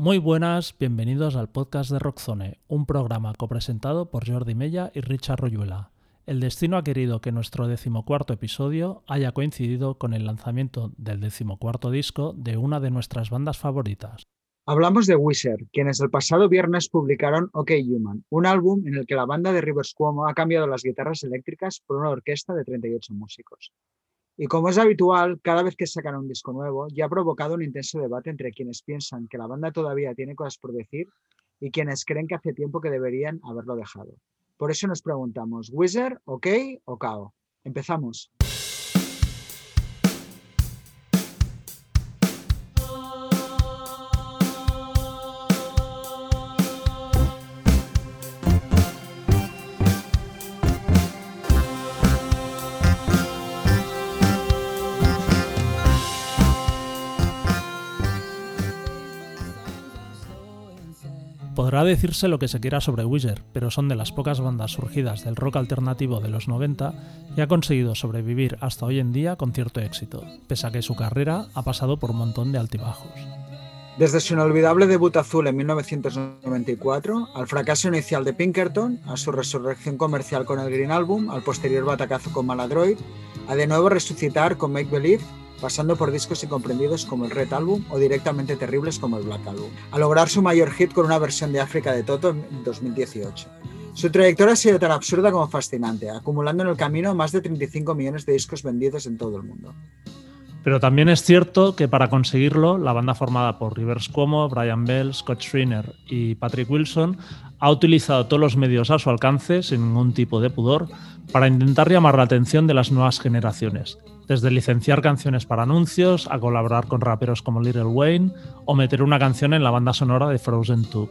Muy buenas, bienvenidos al podcast de Rockzone, un programa copresentado por Jordi Mella y Richard Royuela. El destino ha querido que nuestro decimocuarto episodio haya coincidido con el lanzamiento del decimocuarto disco de una de nuestras bandas favoritas. Hablamos de Wizard, quienes el pasado viernes publicaron OK Human, un álbum en el que la banda de Rivers Cuomo ha cambiado las guitarras eléctricas por una orquesta de 38 músicos. Y como es habitual, cada vez que sacan un disco nuevo, ya ha provocado un intenso debate entre quienes piensan que la banda todavía tiene cosas por decir y quienes creen que hace tiempo que deberían haberlo dejado. Por eso nos preguntamos, ¿Wizard, OK o KO? Empezamos. Podrá decirse lo que se quiera sobre Wizard, pero son de las pocas bandas surgidas del rock alternativo de los 90 y ha conseguido sobrevivir hasta hoy en día con cierto éxito, pese a que su carrera ha pasado por un montón de altibajos. Desde su inolvidable debut azul en 1994, al fracaso inicial de Pinkerton, a su resurrección comercial con el Green Album, al posterior batacazo con Maladroid, a de nuevo resucitar con Make Believe pasando por discos incomprendidos como el Red Album o directamente terribles como el Black Album, a lograr su mayor hit con una versión de África de Toto en 2018. Su trayectoria ha sido tan absurda como fascinante, acumulando en el camino más de 35 millones de discos vendidos en todo el mundo. Pero también es cierto que para conseguirlo, la banda formada por Rivers Cuomo, Brian Bell, Scott Schreiner y Patrick Wilson ha utilizado todos los medios a su alcance, sin ningún tipo de pudor, para intentar llamar la atención de las nuevas generaciones, desde licenciar canciones para anuncios a colaborar con raperos como Little Wayne o meter una canción en la banda sonora de Frozen 2.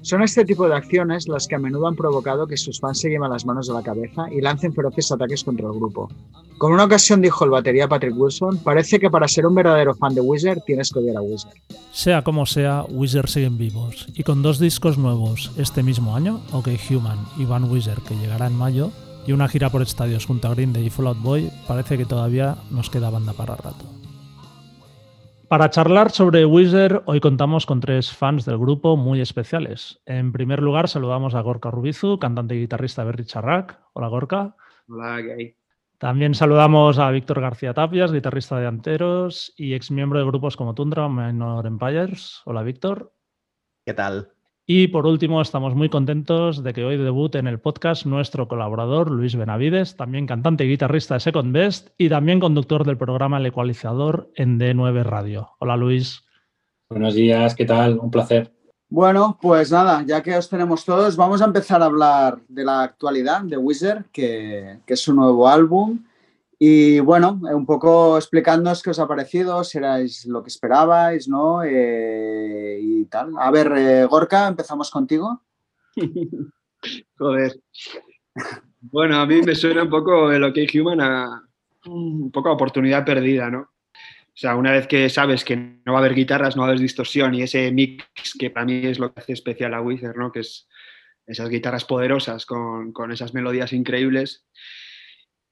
Son este tipo de acciones las que a menudo han provocado que sus fans se lleven las manos de la cabeza y lancen feroces ataques contra el grupo. Como una ocasión dijo el batería Patrick Wilson, parece que para ser un verdadero fan de Wizard tienes que odiar a Wizard. Sea como sea, Wizard siguen vivos y con dos discos nuevos este mismo año, OK Human y Van Wizard que llegará en mayo, y una gira por estadios junto a Green Day y Fall Out Boy, parece que todavía nos queda banda para rato. Para charlar sobre Wizard, hoy contamos con tres fans del grupo muy especiales. En primer lugar, saludamos a Gorka Rubizu, cantante y guitarrista de Berry Charrac. Hola, Gorka. Hola, ¿qué hay? También saludamos a Víctor García Tapias, guitarrista de Anteros y ex miembro de grupos como Tundra o Minor Empires. Hola, Víctor. ¿Qué tal? Y por último, estamos muy contentos de que hoy debute en el podcast nuestro colaborador Luis Benavides, también cantante y guitarrista de Second Best y también conductor del programa El Ecualizador en D9 Radio. Hola Luis. Buenos días, ¿qué tal? Un placer. Bueno, pues nada, ya que os tenemos todos, vamos a empezar a hablar de la actualidad de Wizard, que, que es su nuevo álbum. Y bueno, un poco explicándoos qué os ha parecido, si erais lo que esperabais, ¿no? Eh, y tal. A ver, eh, Gorka, empezamos contigo. Joder. Bueno, a mí me suena un poco el OK Human a un poco a oportunidad perdida, ¿no? O sea, una vez que sabes que no va a haber guitarras, no va a haber distorsión y ese mix que para mí es lo que hace especial a Wizard, ¿no? Que es esas guitarras poderosas con, con esas melodías increíbles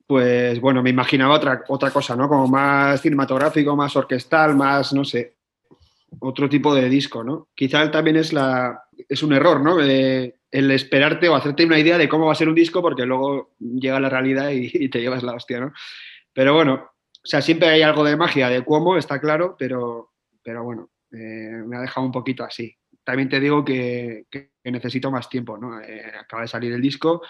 pues bueno, me imaginaba otra, otra cosa, ¿no? Como más cinematográfico, más orquestal, más, no sé, otro tipo de disco, ¿no? Quizá también es, la, es un error, ¿no? el esperarte o hacerte una idea de cómo va a ser un disco porque luego llega la realidad y, te llevas la hostia, ¿no? Pero bueno, o sea, siempre hay algo de magia de cómo, está claro, pero, pero bueno, eh, me ha dejado un poquito así. También te digo que, necesito más tiempo, ¿no? Eh, acaba de salir el disco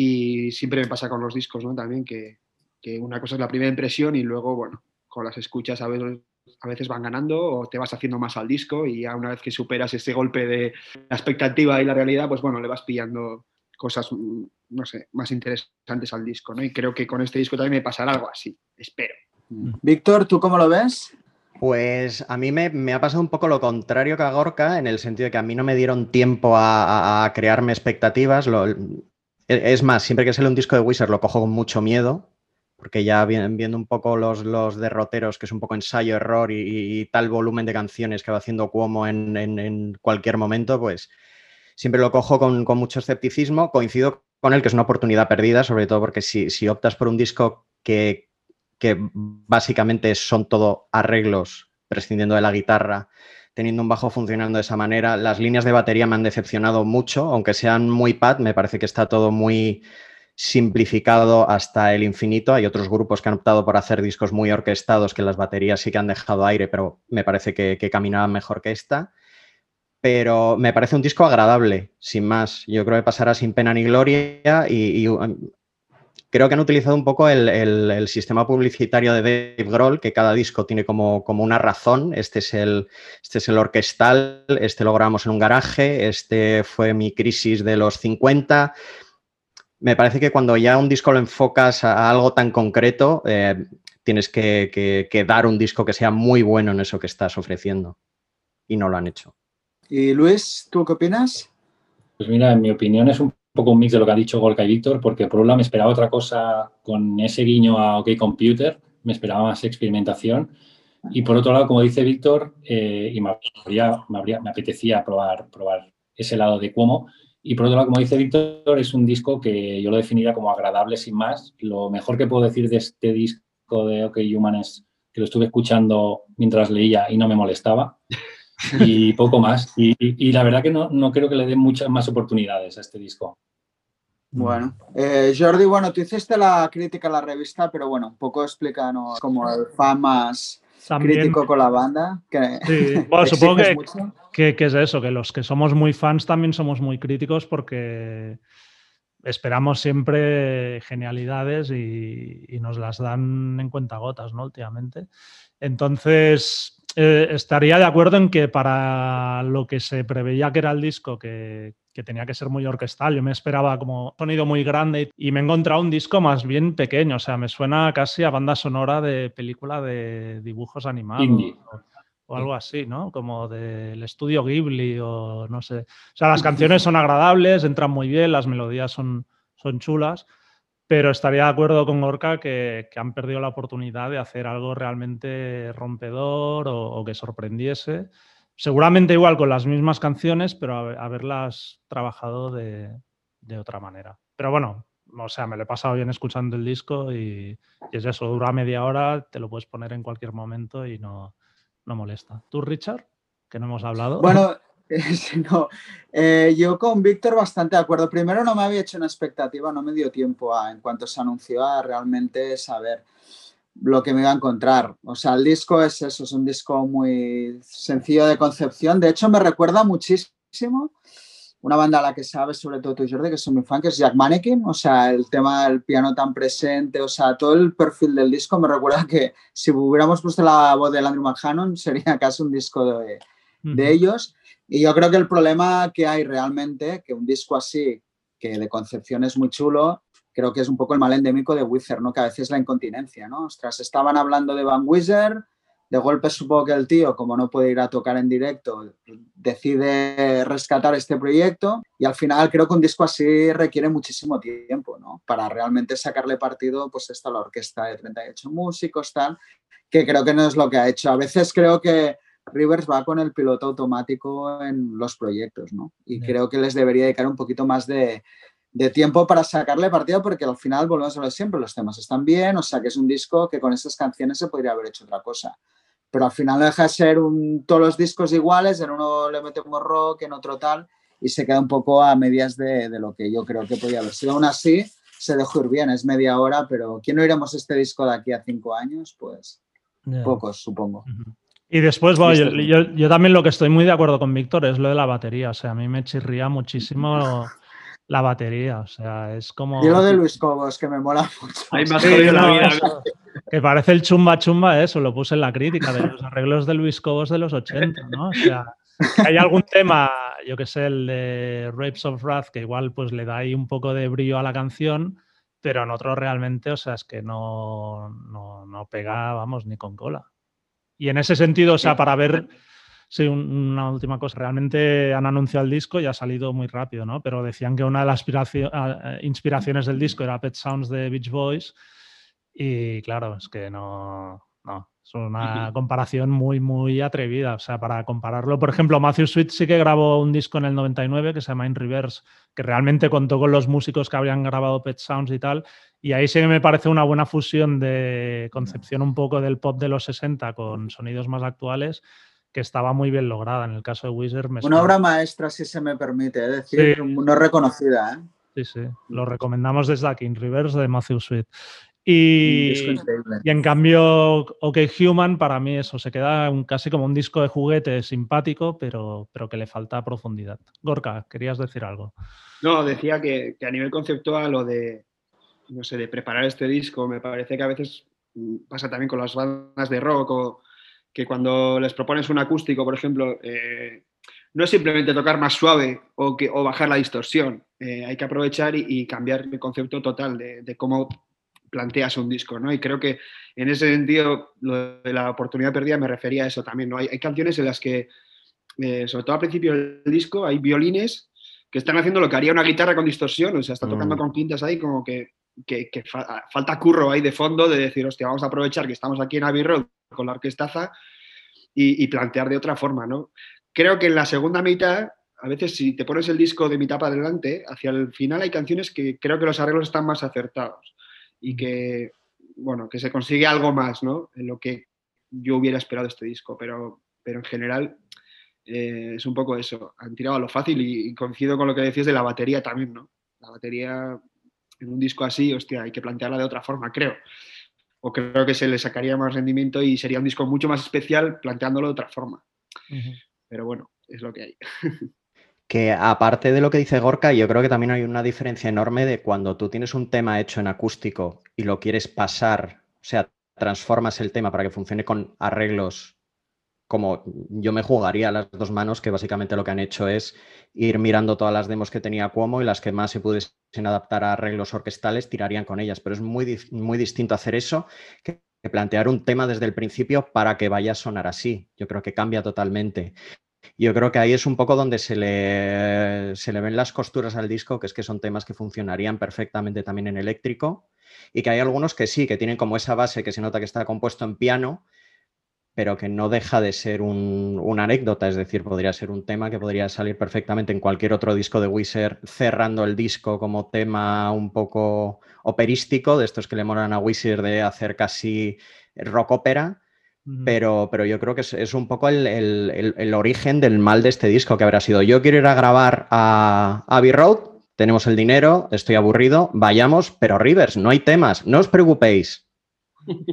y siempre me pasa con los discos, ¿no? También que, que, una cosa es la primera impresión y luego, bueno, con las escuchas a veces, a veces van ganando o te vas haciendo más al disco y ya una vez que superas ese golpe de la expectativa y la realidad, pues bueno, le vas pillando cosas, mm, no sé, más interesantes al disco, ¿no? Y creo que con este disco también me pasará algo así, espero. Mm. Víctor, ¿tú cómo lo ves? Pues a mí me, me, ha pasado un poco lo contrario que a Gorka, en el sentido de que a mí no me dieron tiempo a, a crearme expectativas. Lo, es más, siempre que sale un disco de Wizard lo cojo con mucho miedo, porque ya viendo un poco los, los derroteros, que es un poco ensayo, error y, tal volumen de canciones que va haciendo Cuomo en, cualquier momento, pues siempre lo cojo con, mucho escepticismo. Coincido con él que es una oportunidad perdida, sobre todo porque si, si optas por un disco que, que, básicamente son todo arreglos, prescindiendo de la guitarra, teniendo un bajo funcionando de esa manera. Las líneas de batería me han decepcionado mucho, aunque sean muy pad, me parece que está todo muy simplificado hasta el infinito. Hay otros grupos que han optado por hacer discos muy orquestados, que las baterías sí que han dejado aire, pero me parece que, que caminaban mejor que esta. Pero me parece un disco agradable, sin más. Yo creo que pasará sin pena ni gloria y, y creo que han utilizado un poco el, sistema publicitario de Dave Grohl, que cada disco tiene como, como una razón. Este es, el, este es el orquestal, este lo grabamos en un garaje, este fue mi crisis de los 50. Me parece que cuando ya un disco lo enfocas a, algo tan concreto, eh, tienes que, que dar un disco que sea muy bueno en eso que estás ofreciendo. Y no lo han hecho. Y Luis, ¿tú qué opinas? Pues mira, en mi opinión es un poco un mix de lo que ha dicho Gorka y Víctor, porque por un lado me esperaba otra cosa con ese guiño a OK Computer, me esperaba más experimentación. Y por otro lado, como dice Víctor, eh, y me, me, apetecía probar, probar ese lado de Cuomo. Y por otro lado, como dice Víctor, es un disco que yo lo definiría como agradable sin más. Lo mejor que puedo decir de este disco de OK Human es que lo estuve escuchando mientras leía y no me molestaba y poco más. Y, la verdad que no, no, creo que le den muchas más oportunidades a este disco. Bueno, eh, Jordi, bueno, tú hiciste la crítica a la revista, pero bueno, un poco explícanos como el fan más crítico con la banda. Que sí, bueno, supongo que, que, es eso, que los que somos muy fans también somos muy críticos porque esperamos siempre genialidades y, y nos las dan en cuentagotas, ¿no? Últimamente. Entonces, eh, estaría de acuerdo en que para lo que se preveía que era el disco, que, que, tenía que ser muy orquestal, yo me esperaba como sonido muy grande y me he encontrado un disco más bien pequeño, o sea, me suena casi a banda sonora de película de dibujos animados. O, algo así, ¿no? Como del estudio Ghibli o no sé. O sea, las canciones son agradables, entran muy bien, las melodías son, son chulas, pero estaría de acuerdo con Gorka que, han perdido la oportunidad de hacer algo realmente rompedor o, que sorprendiese. Seguramente igual con las mismas canciones, pero haberlas trabajado de, otra manera. Pero bueno, o sea, me lo he pasado bien escuchando el disco y, es eso, dura media hora, te lo puedes poner en cualquier momento y no, no molesta. ¿Tú, Richard? Que no hemos hablado. Bueno, no, eh, yo con Víctor bastante de acuerdo. Primero no me había hecho una expectativa, no me dio tiempo a, en cuanto se anunció a realmente saber lo que me iba a encontrar. O sea, el disco es eso, es un disco muy sencillo de concepción. De hecho, me recuerda muchísimo una banda a la que sabes, sobre todo tú, Jordi, que soy muy fan, que es Jack Mannequin. O sea, el tema del piano tan presente, o sea, todo el perfil del disco me recuerda que si hubiéramos puesto la voz de Andrew McHannon sería casi un disco de, de ellos. Y yo creo que el problema que hay realmente, que un disco así, que de concepción es muy chulo, creo que es un poco el mal endémico de Wizard, ¿no? Que a veces la incontinencia, ¿no? Ostras, estaban hablando de Van Wizard, de golpe supongo que el tío, como no puede ir a tocar en directo, decide rescatar este proyecto y al final creo que un disco así requiere muchísimo tiempo, ¿no? Para realmente sacarle partido, pues está la orquesta de 38 músicos, tal, que creo que no es lo que ha hecho. A veces creo que Rivers va con el piloto automático en los proyectos, ¿no? Y creo que les debería dedicar un poquito más de, tiempo para sacarle partido porque al final volvemos a ver siempre, los temas están bien, o sea que es un disco que con estas canciones se podría haber hecho otra cosa. Pero al final deja de ser un, todos los discos iguales, en uno le metemos rock, en otro tal, y se queda un poco a medias de, lo que yo creo que podría haber sido. Aún así, se dejó ir bien, es media hora, pero ¿quién oiremos este disco de aquí a cinco años? Pues pocos, supongo. Y después, bueno, yo, también lo que estoy muy de acuerdo con Víctor es lo de la batería. O sea, a mí me chirría muchísimo la batería. O sea, es como. Y lo de Luis Cobos, que me mola mucho. Hay más la vida. Que parece el chumba chumba, eso lo puse en la crítica de los arreglos de Luis Cobos de los 80, ¿no? O sea, hay algún tema, yo que sé, el de Rapes of Wrath, que igual pues le da ahí un poco de brillo a la canción, pero en otro realmente, o sea, es que no, no, no pega, vamos, ni con cola. Y en ese sentido, o sea, para ver, sí, una última cosa, realmente han anunciado el disco y ha salido muy rápido, ¿no? Pero decían que una de las eh, inspiraciones del disco era Pet Sounds de Beach Boys. Y claro, es que no, no, es una comparación muy, muy atrevida. O sea, para compararlo, por ejemplo, Matthew Sweet sí que grabó un disco en el 99 que se llama In Reverse, que realmente contó con los músicos que habían grabado Pet Sounds y tal, y ahí sí que me parece una buena fusión de concepción un poco del pop de los 60 con sonidos más actuales. que estaba muy bien lograda. En el caso de Wizard me Una obra maestra, si se me permite, es decir, Sí. no reconocida. ¿eh? Sí, sí, lo recomendamos desde aquí, en Reverse de Matthew Sweet. Y, en cambio, OK Human, para mí eso se queda un- casi como un disco de juguete simpático, pero, pero que le falta profundidad. Gorka, querías decir algo. No, decía que, que a nivel conceptual o de, no sé, de preparar este disco, me parece que a veces pasa también con las bandas de rock o que cuando les propones un acústico, por ejemplo, eh, no es simplemente tocar más suave o, que, o bajar la distorsión. Eh, hay que aprovechar y, y cambiar el concepto total de, de cómo planteas un disco, ¿no? Y creo que en ese sentido, lo de la oportunidad perdida me refería a eso también, ¿no? Hay, hay canciones en las que, eh, sobre todo al principio del disco, hay violines que están haciendo lo que haría una guitarra con distorsión, o sea, está tocando Mm. con quintas ahí como que, que- que fa- falta curro ahí de fondo de decir, hostia, vamos a aprovechar que estamos aquí en Abbey Road con la orquestaza y, y plantear de otra forma, ¿no? Creo que en la segunda mitad, a veces si te pones el disco de mitad para adelante, hacia el final hay canciones que creo que los arreglos están más acertados y que, bueno, que se consigue algo más, ¿no? En lo que yo hubiera esperado este disco, pero, pero en general eh, es un poco eso. Han tirado a lo fácil y, y coincido con lo que decías de la batería también, ¿no? La batería en un disco así, hostia, hay que plantearla de otra forma, creo. O creo que se le sacaría más rendimiento y sería un disco mucho más especial planteándolo de otra forma. Pero bueno, es lo que hay. Que aparte de lo que dice Gorka, yo creo que también hay una diferencia enorme de cuando tú tienes un tema hecho en acústico y lo quieres pasar, o sea, transformas el tema para que funcione con arreglos como yo me jugaría las dos manos, que básicamente lo que han hecho es ir mirando todas las demos que tenía Cuomo y las que más se pudiesen adaptar a arreglos orquestales tirarían con ellas. Pero es muy, muy distinto hacer eso que plantear un tema desde el principio para que vaya a sonar así. Yo creo que cambia totalmente. Yo creo que ahí es un poco donde se le, se le ven las costuras al disco, que es que son temas que funcionarían perfectamente también en eléctrico y que hay algunos que sí, que tienen como esa base que se nota que está compuesto en piano, pero que no deja de ser un- una anécdota, es decir, podría ser un tema que podría salir perfectamente en cualquier otro disco de Wizard, cerrando el disco como tema un poco operístico, de estos que le molan a Wizard de hacer casi rock ópera. Pero, pero yo creo que es, un poco el, el- el- el origen del mal de este disco que habrá sido. Yo quiero ir a grabar a Abbey Road, tenemos el dinero, estoy aburrido, vayamos, pero Rivers, no hay temas, no os preocupéis.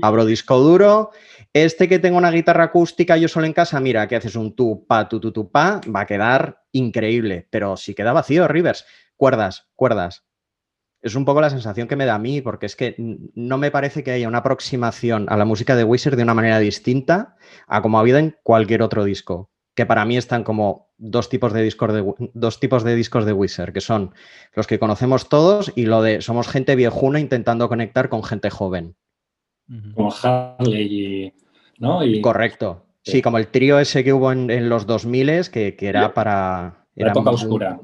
Abro disco duro, este que tengo una guitarra acústica yo solo en casa, mira, que haces un tu, pa, tu, tu, tu, pa, va a quedar increíble, pero si queda vacío, Rivers, cuerdas, cuerdas. Es un poco la sensación que me da a mí, porque es que no me parece que haya una aproximación a la música de Wizard de una manera distinta a como ha habido en cualquier otro disco. Que para mí están como dos tipos de discos de, dos tipos de, discos de Wizard, que son los que conocemos todos y lo de somos gente viejuna intentando conectar con gente joven. Como Harley y. ¿no? Y Correcto. Sí. Como el trío ese que hubo en, en los 2000 que, que era para... la Era época muy- oscura.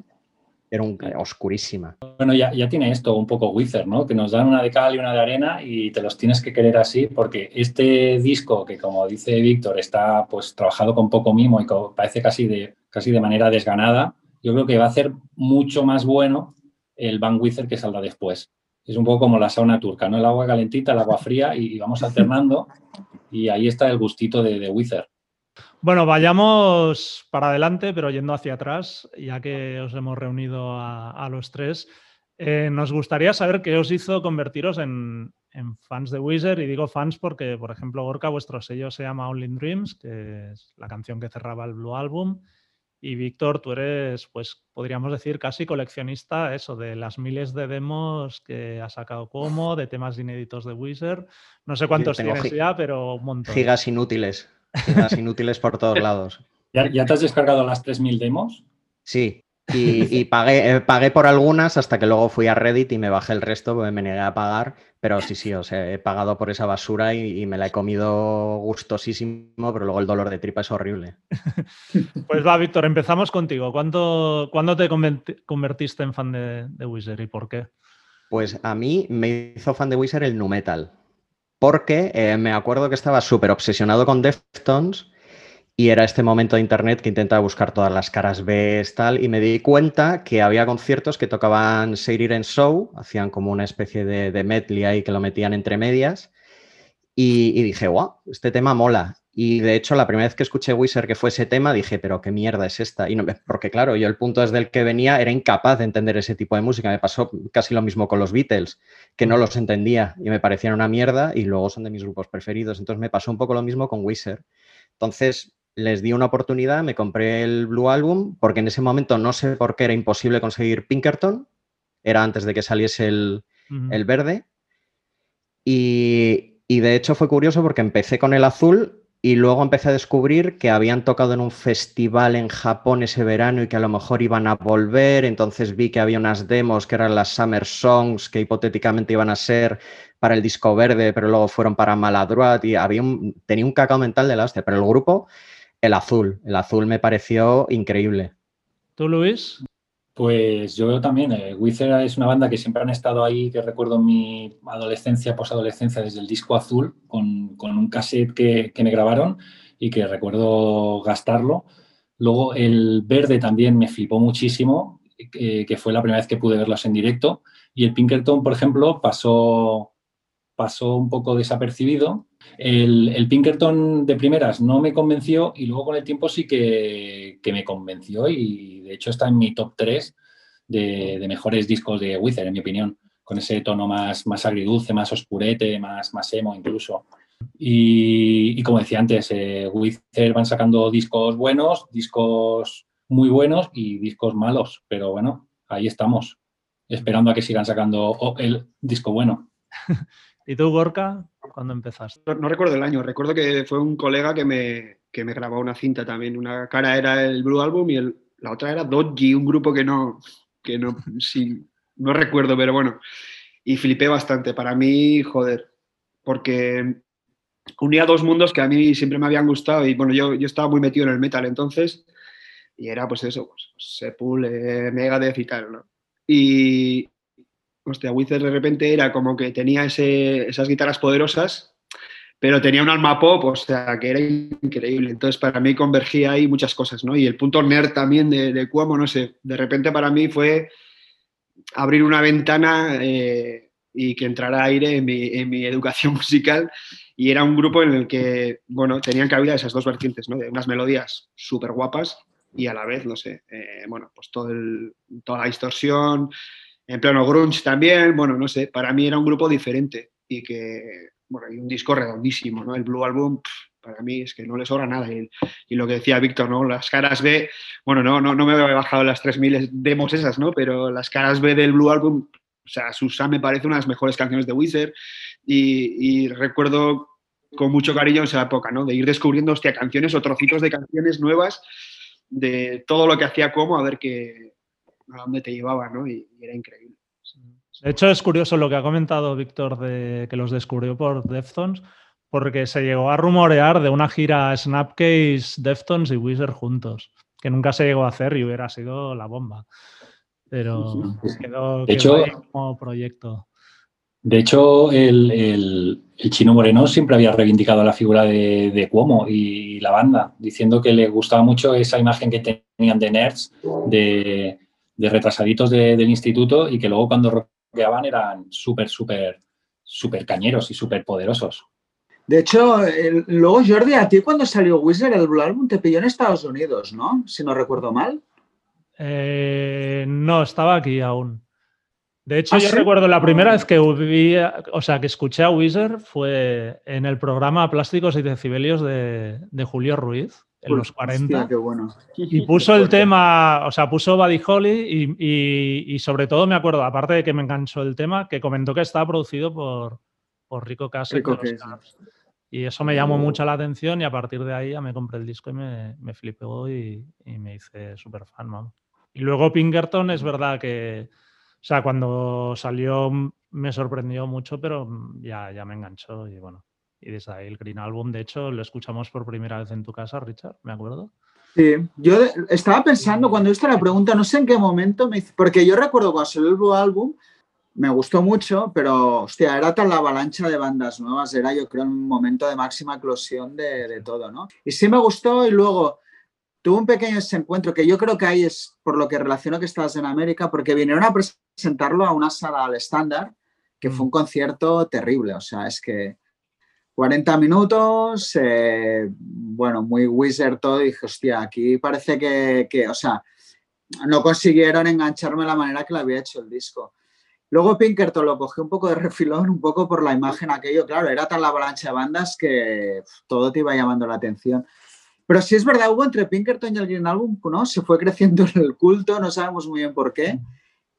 Era un, oscurísima. Bueno, ya, ya tiene esto un poco Wizard, ¿no? Que nos dan una de cal y una de arena y te los tienes que querer así porque este disco que, como dice Víctor, está pues trabajado con poco mimo y parece casi de, casi de manera desganada, yo creo que va a hacer mucho más bueno el Van Wizard que saldrá después. Es un poco como la sauna turca, ¿no? El agua calentita, el agua fría y, y vamos alternando y ahí está el gustito de, de Wizard. Bueno, vayamos para adelante, pero yendo hacia atrás, ya que os hemos reunido a, a los tres. Eh, nos gustaría saber qué os hizo convertiros en, en fans de Wizard, y digo fans porque, por ejemplo, Gorka, vuestro sello se llama Only Dreams, que es la canción que cerraba el Blue Album, y Víctor, tú eres, pues podríamos decir, casi coleccionista, eso, de las miles de demos que ha sacado Como, de temas inéditos de Wizard. No sé cuántos tienes ya, pero un montón. Gigas inútiles. Inútiles por todos lados. ¿Ya, ya te has descargado las 3.000 demos? Sí. Y, y pagué, eh, pagué por algunas hasta que luego fui a Reddit y me bajé el resto porque me negué a pagar. Pero sí, sí, o sea, he pagado por esa basura y, y me la he comido gustosísimo, pero luego el dolor de tripa es horrible. Pues va, Víctor, empezamos contigo. ¿Cuándo, cuándo te converti- convertiste en fan de, de Wizard y por qué? Pues a mí me hizo fan de Wizard el nu metal. Porque eh, me acuerdo que estaba súper obsesionado con Deftones y era este momento de internet que intentaba buscar todas las caras B, tal, y me di cuenta que había conciertos que tocaban Seiriren Show, hacían como una especie de, de medley ahí que lo metían entre medias. Y, dije, guau, este tema mola. Y de hecho, la primera vez que escuché Wizard que fue ese tema, dije, pero qué mierda es esta. Y no, porque claro, yo el punto desde el que venía era incapaz de entender ese tipo de música. Me pasó casi lo mismo con los Beatles, que no los entendía y me parecían una mierda y luego son de mis grupos preferidos. Entonces me pasó un poco lo mismo con Wizard. Entonces les di una oportunidad, me compré el Blue Album, porque en ese momento no sé por qué era imposible conseguir Pinkerton. Era antes de que saliese el, el verde. Y, y de hecho fue curioso porque empecé con el azul y luego empecé a descubrir que habían tocado en un festival en Japón ese verano y que a lo mejor iban a volver. Entonces vi que había unas demos que eran las Summer Songs que hipotéticamente iban a ser para el disco verde, pero luego fueron para Maladroit y había un, tenía un cacao mental de la. Pero el grupo, el azul, el azul me pareció increíble. ¿Tú, Luis? Pues yo también. Eh, es una banda que siempre han estado ahí, que recuerdo mi adolescencia, posadolescencia, desde el disco azul, con, un cassette que, me grabaron y que recuerdo gastarlo. Luego el verde también me flipó muchísimo, eh, que fue la primera vez que pude verlos en directo. Y el Pinkerton, por ejemplo, pasó, pasó un poco desapercibido. El, Pinkerton de primeras no me convenció y luego con el tiempo sí que, me convenció y de hecho está en mi top 3 de, mejores discos de Wizard, en mi opinión, con ese tono más, más agridulce, más oscurete, más, más emo incluso. Y, como decía antes, eh, Wizard van sacando discos buenos, discos muy buenos y discos malos, pero bueno, ahí estamos, esperando a que sigan sacando el disco bueno. ¿Y tú, Gorka, cuándo empezaste? No, recuerdo el año, recuerdo que fue un colega que me, que me grabó una cinta también. Una cara era el Blue Album y el, la otra era Dodgy, un grupo que no, que no, sí, no recuerdo, pero bueno. Y flipé bastante. Para mí, joder, porque unía dos mundos que a mí siempre me habían gustado y bueno, yo, yo estaba muy metido en el metal entonces y era pues eso, pues, Sepul, eh, Megadeth y tal, ¿no? Y, hostia, Wizard de repente era como que tenía esas guitarras poderosas pero tenía un alma pop, o sea, que era increíble. Entonces, para mí convergía ahí muchas cosas, ¿no? Y el punto nerd también de, de Cuomo, no sé, de repente para mí fue abrir una ventana eh, y que entrara aire en mi, en mi, educación musical. Y era un grupo en el que, bueno, tenían cabida esas dos vertientes, ¿no? De unas melodías súper guapas y a la vez, no sé, eh, bueno, pues todo toda la distorsión, en pleno grunge también, bueno, no sé, para mí era un grupo diferente y que bueno, hay un disco redondísimo, ¿no? El Blue Album, para mí es que no le sobra nada. Y, lo que decía Víctor, ¿no? Las caras B, bueno, no, no, no me he bajado las 3.000 demos esas, ¿no? Pero las caras B del Blue Album, o sea, Susan me parece una de las mejores canciones de Wizard y, recuerdo con mucho cariño esa época, ¿no? De ir descubriendo, hostia, canciones o trocitos de canciones nuevas de todo lo que hacía como, a ver qué, a dónde te llevaba, ¿no? y era increíble. De hecho, es curioso lo que ha comentado Víctor de que los descubrió por Deftones, porque se llegó a rumorear de una gira Snapcase, Deftones y Wizard juntos, que nunca se llegó a hacer y hubiera sido la bomba. Pero quedó, como proyecto. De hecho, el, chino Moreno siempre había reivindicado la figura de, Cuomo y la banda, diciendo que le gustaba mucho esa imagen que tenían de nerds, de, retrasaditos del instituto y que luego cuando van eran súper, súper, súper cañeros y súper poderosos. De hecho, luego Jordi, a ti cuando salió Wizard, el Blue Album te pilló en Estados Unidos, ¿no? Si no recuerdo mal. Eh, no, estaba aquí aún. De hecho, ¿Ah, yo recuerdo la primera vez que vi, o sea, que escuché a Wizard fue en el programa Plásticos y Decibelios de, de Julio Ruiz en los 40. Y puso el tema, o sea, puso Buddy Holly y, y, sobre todo me acuerdo, aparte de que me enganchó el tema, que comentó que estaba producido por, por Rico Castle. y eso me llamó mucho la atención y a partir de ahí ya me compré el disco y me, me flipó y, y me hice súper fan, vamos. Y luego Pinkerton es verdad que, o sea, cuando salió me sorprendió mucho, pero ya, ya me enganchó y bueno, y desde ahí el Green Album, de hecho, lo escuchamos por primera vez en tu casa, Richard, me acuerdo. Sí, yo estaba pensando cuando hice la pregunta, no sé en qué momento, me porque yo recuerdo cuando salió el Album, me gustó mucho, pero hostia, era tan la avalancha de bandas nuevas, era yo creo un momento de máxima eclosión de, de todo, ¿no? Y sí me gustó y luego tuve un pequeño desencuentro que yo creo que ahí es por lo que relaciono que estabas en América, porque vinieron a presentarlo a una sala al estándar, que fue un concierto terrible, o sea, es que 40 minutos, eh, bueno, muy wizard todo, y dije, hostia, aquí parece que, que, o sea, no consiguieron engancharme la manera que lo había hecho el disco. Luego Pinkerton lo cogí un poco de refilón, un poco por la imagen aquello, claro, era tan la avalancha de bandas que todo te iba llamando la atención. Pero sí es verdad, hubo entre Pinkerton y el Green Album, ¿no? Se fue creciendo el culto, no sabemos muy bien por qué.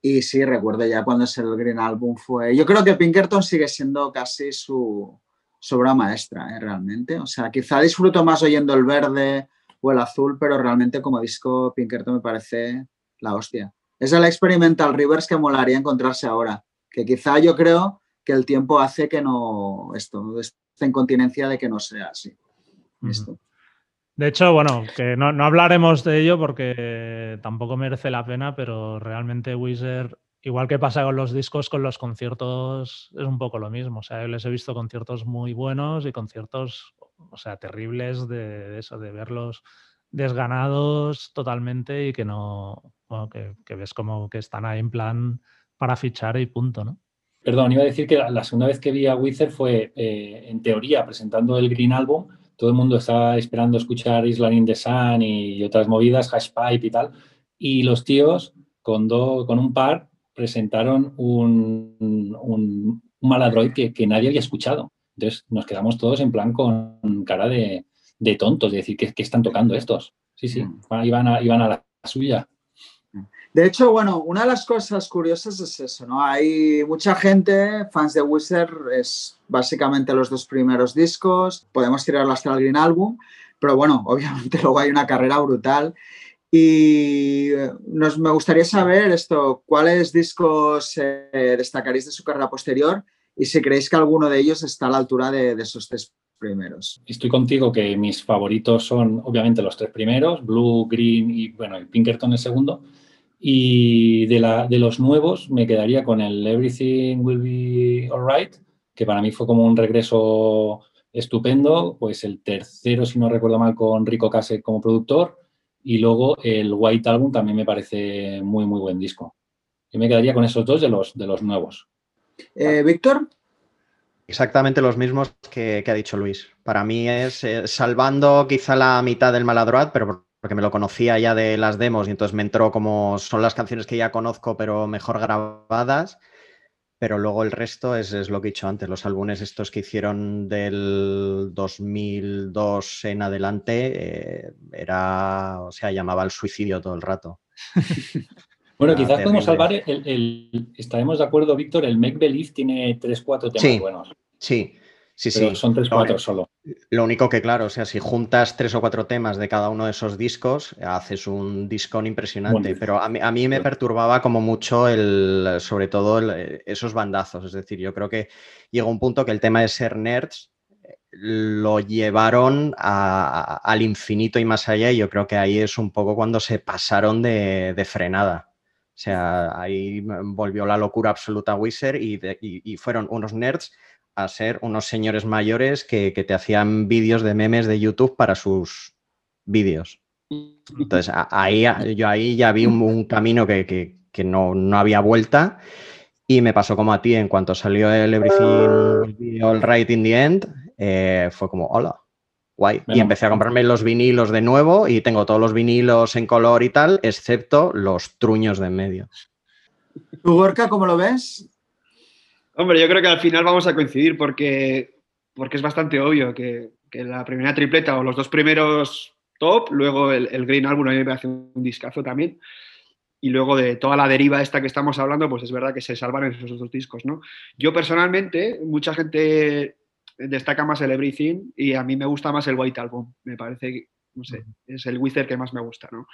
Y sí, recuerdo ya cuando es el Green Album fue... Yo creo que Pinkerton sigue siendo casi su, su obra maestra, ¿eh? realmente. O sea, quizá disfruto más oyendo el verde o el azul, pero realmente como disco Pinkerton me parece la hostia es el Experimental Rivers que molaría encontrarse ahora, que quizá yo creo que el tiempo hace que no, esto, esta incontinencia de que no sea así. De hecho, bueno, que no, hablaremos de ello porque tampoco merece la pena, pero realmente Wizard, igual que pasa con los discos, con los conciertos es un poco lo mismo. O sea, yo les he visto conciertos muy buenos y conciertos, o sea, terribles de eso, de verlos desganados totalmente y que no, que, ves como que están ahí en plan para fichar y punto, ¿no? Perdón, iba a decir que la, segunda vez que vi a Wizard fue, eh, en teoría, presentando el Green Album. Todo el mundo estaba esperando escuchar Island in the Sun y, otras movidas, Hashpipe y tal. Y los tíos, con, con un par, presentaron un, un, Maladroid que, nadie había escuchado. Entonces nos quedamos todos en plan con cara de, tontos, de decir, ¿qué, están tocando estos? Sí, sí, mm. iban a, iban a la suya. De hecho, bueno, una de las cosas curiosas es eso, ¿no? Hay mucha gente, fans de Wizard, es básicamente los dos primeros discos, podemos tirarlo hasta el Green Album, pero bueno, obviamente luego hay una carrera brutal. Y nos, me gustaría saber esto, cuáles discos eh, destacaréis de su carrera posterior y si creéis que alguno de ellos está a la altura de, de esos tres primeros. Estoy contigo que mis favoritos son obviamente los tres primeros, Blue, Green y bueno, el Pinkerton el segundo. Y de, la, de los nuevos me quedaría con el Everything Will Be Alright, que para mí fue como un regreso estupendo. Pues el tercero, si no recuerdo mal, con Rico Case como productor. Y luego el White Album también me parece muy, muy buen disco. Yo me quedaría con esos dos de los, de los nuevos. Eh, Víctor. Exactamente los mismos que, ha dicho Luis. Para mí es eh, salvando quizá la mitad del Maladroit, pero porque me lo conocía ya de las demos y entonces me entró como son las canciones que ya conozco pero mejor grabadas, pero luego el resto es, lo que he dicho antes, los álbumes estos que hicieron del 2002 en adelante, eh, era, o sea, llamaba al suicidio todo el rato. bueno, quizás podemos salvar, el, estaremos de acuerdo, Víctor, el Make Believe tiene 3-4 temas buenos. Sí, Sí, sí. Son tres cuatro solo. Lo único que, claro, o sea, si juntas tres o cuatro temas de cada uno de esos discos, haces un discón impresionante. Pero a mí, me perturbaba como mucho el, sobre todo esos bandazos. Es decir, yo creo que llegó un punto que el tema de ser nerds eh, lo llevaron al infinito y más allá. Y yo creo que ahí es un poco cuando se pasaron de, frenada. O sea, ahí volvió la locura absoluta a Wizard y fueron unos nerds a ser unos señores mayores que, te hacían vídeos de memes de YouTube para sus vídeos. Entonces, ahí, yo ahí ya vi un, camino que, no, había vuelta y me pasó como a ti, en cuanto salió el Everything All Right in the End, eh, fue como, hola, guay. y empecé a comprarme los vinilos de nuevo y tengo todos los vinilos en color y tal, excepto los truños de en medio. ¿Tu Gorka cómo lo ves? Hombre, yo creo que al final vamos a coincidir porque, porque es bastante obvio que, la primera tripleta o los dos primeros top, luego el, Green Album a mí me hace un discazo también. Y luego de toda la deriva esta que estamos hablando, pues es verdad que se salvan esos dos discos, ¿no? Yo personalmente, mucha gente destaca más el Everything y a mí me gusta más el White Album. Me parece, no sé, es el Wizard que más me gusta, ¿no?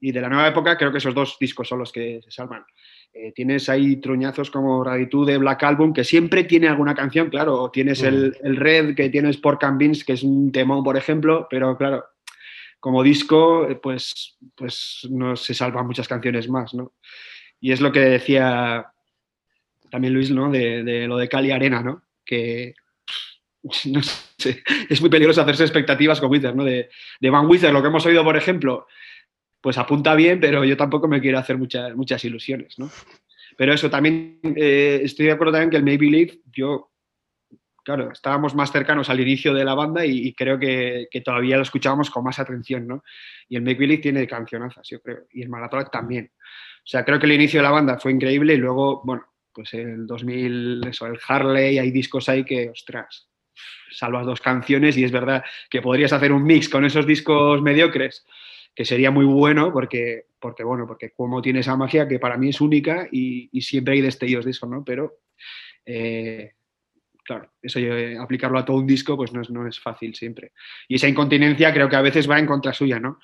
Y de la nueva época creo que esos dos discos son los que se salvan. Eh, tienes ahí truñazos como Raditud de Black Album, que siempre tiene alguna canción, claro. Tienes el, Red, que tienes and Beans, que es un temón, por ejemplo, pero claro, como disco, eh, pues, pues no se salvan muchas canciones más, ¿no? Y es lo que decía también Luis, ¿no? De, lo de Cali Arena, ¿no? Que no sé, es muy peligroso hacerse expectativas con Wither, ¿no? De, de Van Wither, lo que hemos oído, por ejemplo, pues apunta bien, pero yo tampoco me quiero hacer muchas, muchas ilusiones, ¿no? Pero eso, también eh, estoy de acuerdo también que el Maybe Believe, yo claro, estábamos más cercanos al inicio de la banda y, creo que, todavía lo escuchábamos con más atención, ¿no? Y el Make Believe tiene cancionazas, yo creo, y el Maratón también. O sea, creo que el inicio de la banda fue increíble y luego, bueno, pues el 2000, eso, el Harley, hay discos ahí que, ostras, salvas dos canciones y es verdad que podrías hacer un mix con esos discos mediocres, que sería muy bueno porque, porque bueno, porque como tiene esa magia que para mí es única y, siempre hay destellos de eso, ¿no? Pero eh, claro, eso eh, aplicarlo a todo un disco pues no es, no es, fácil siempre. Y esa incontinencia creo que a veces va en contra suya, ¿no?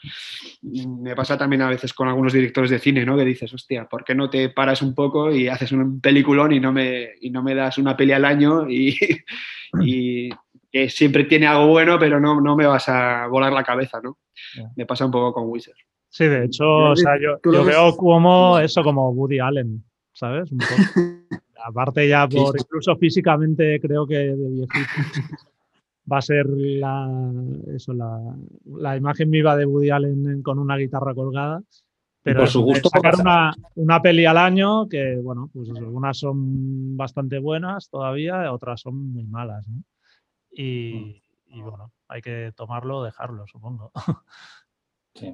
Me pasa también a veces con algunos directores de cine, ¿no? Que dices, hostia, ¿por qué no te paras un poco y haces un peliculón y no me, y no me das una peli al año y, y que siempre tiene algo bueno, pero no, no me vas a volar la cabeza, ¿no? Me pasa un poco con Wizard. Sí, de hecho, o sea, yo, yo veo como eso, como Woody Allen, ¿sabes? Un poco. Aparte ya por incluso físicamente creo que de viejito va a ser la, eso, la, imagen viva de Woody Allen con una guitarra colgada. Pero por su gusto sacar una, una, peli al año que, bueno, pues algunas son bastante buenas todavía, otras son muy malas. Y, y, bueno, hay que tomarlo o dejarlo, supongo.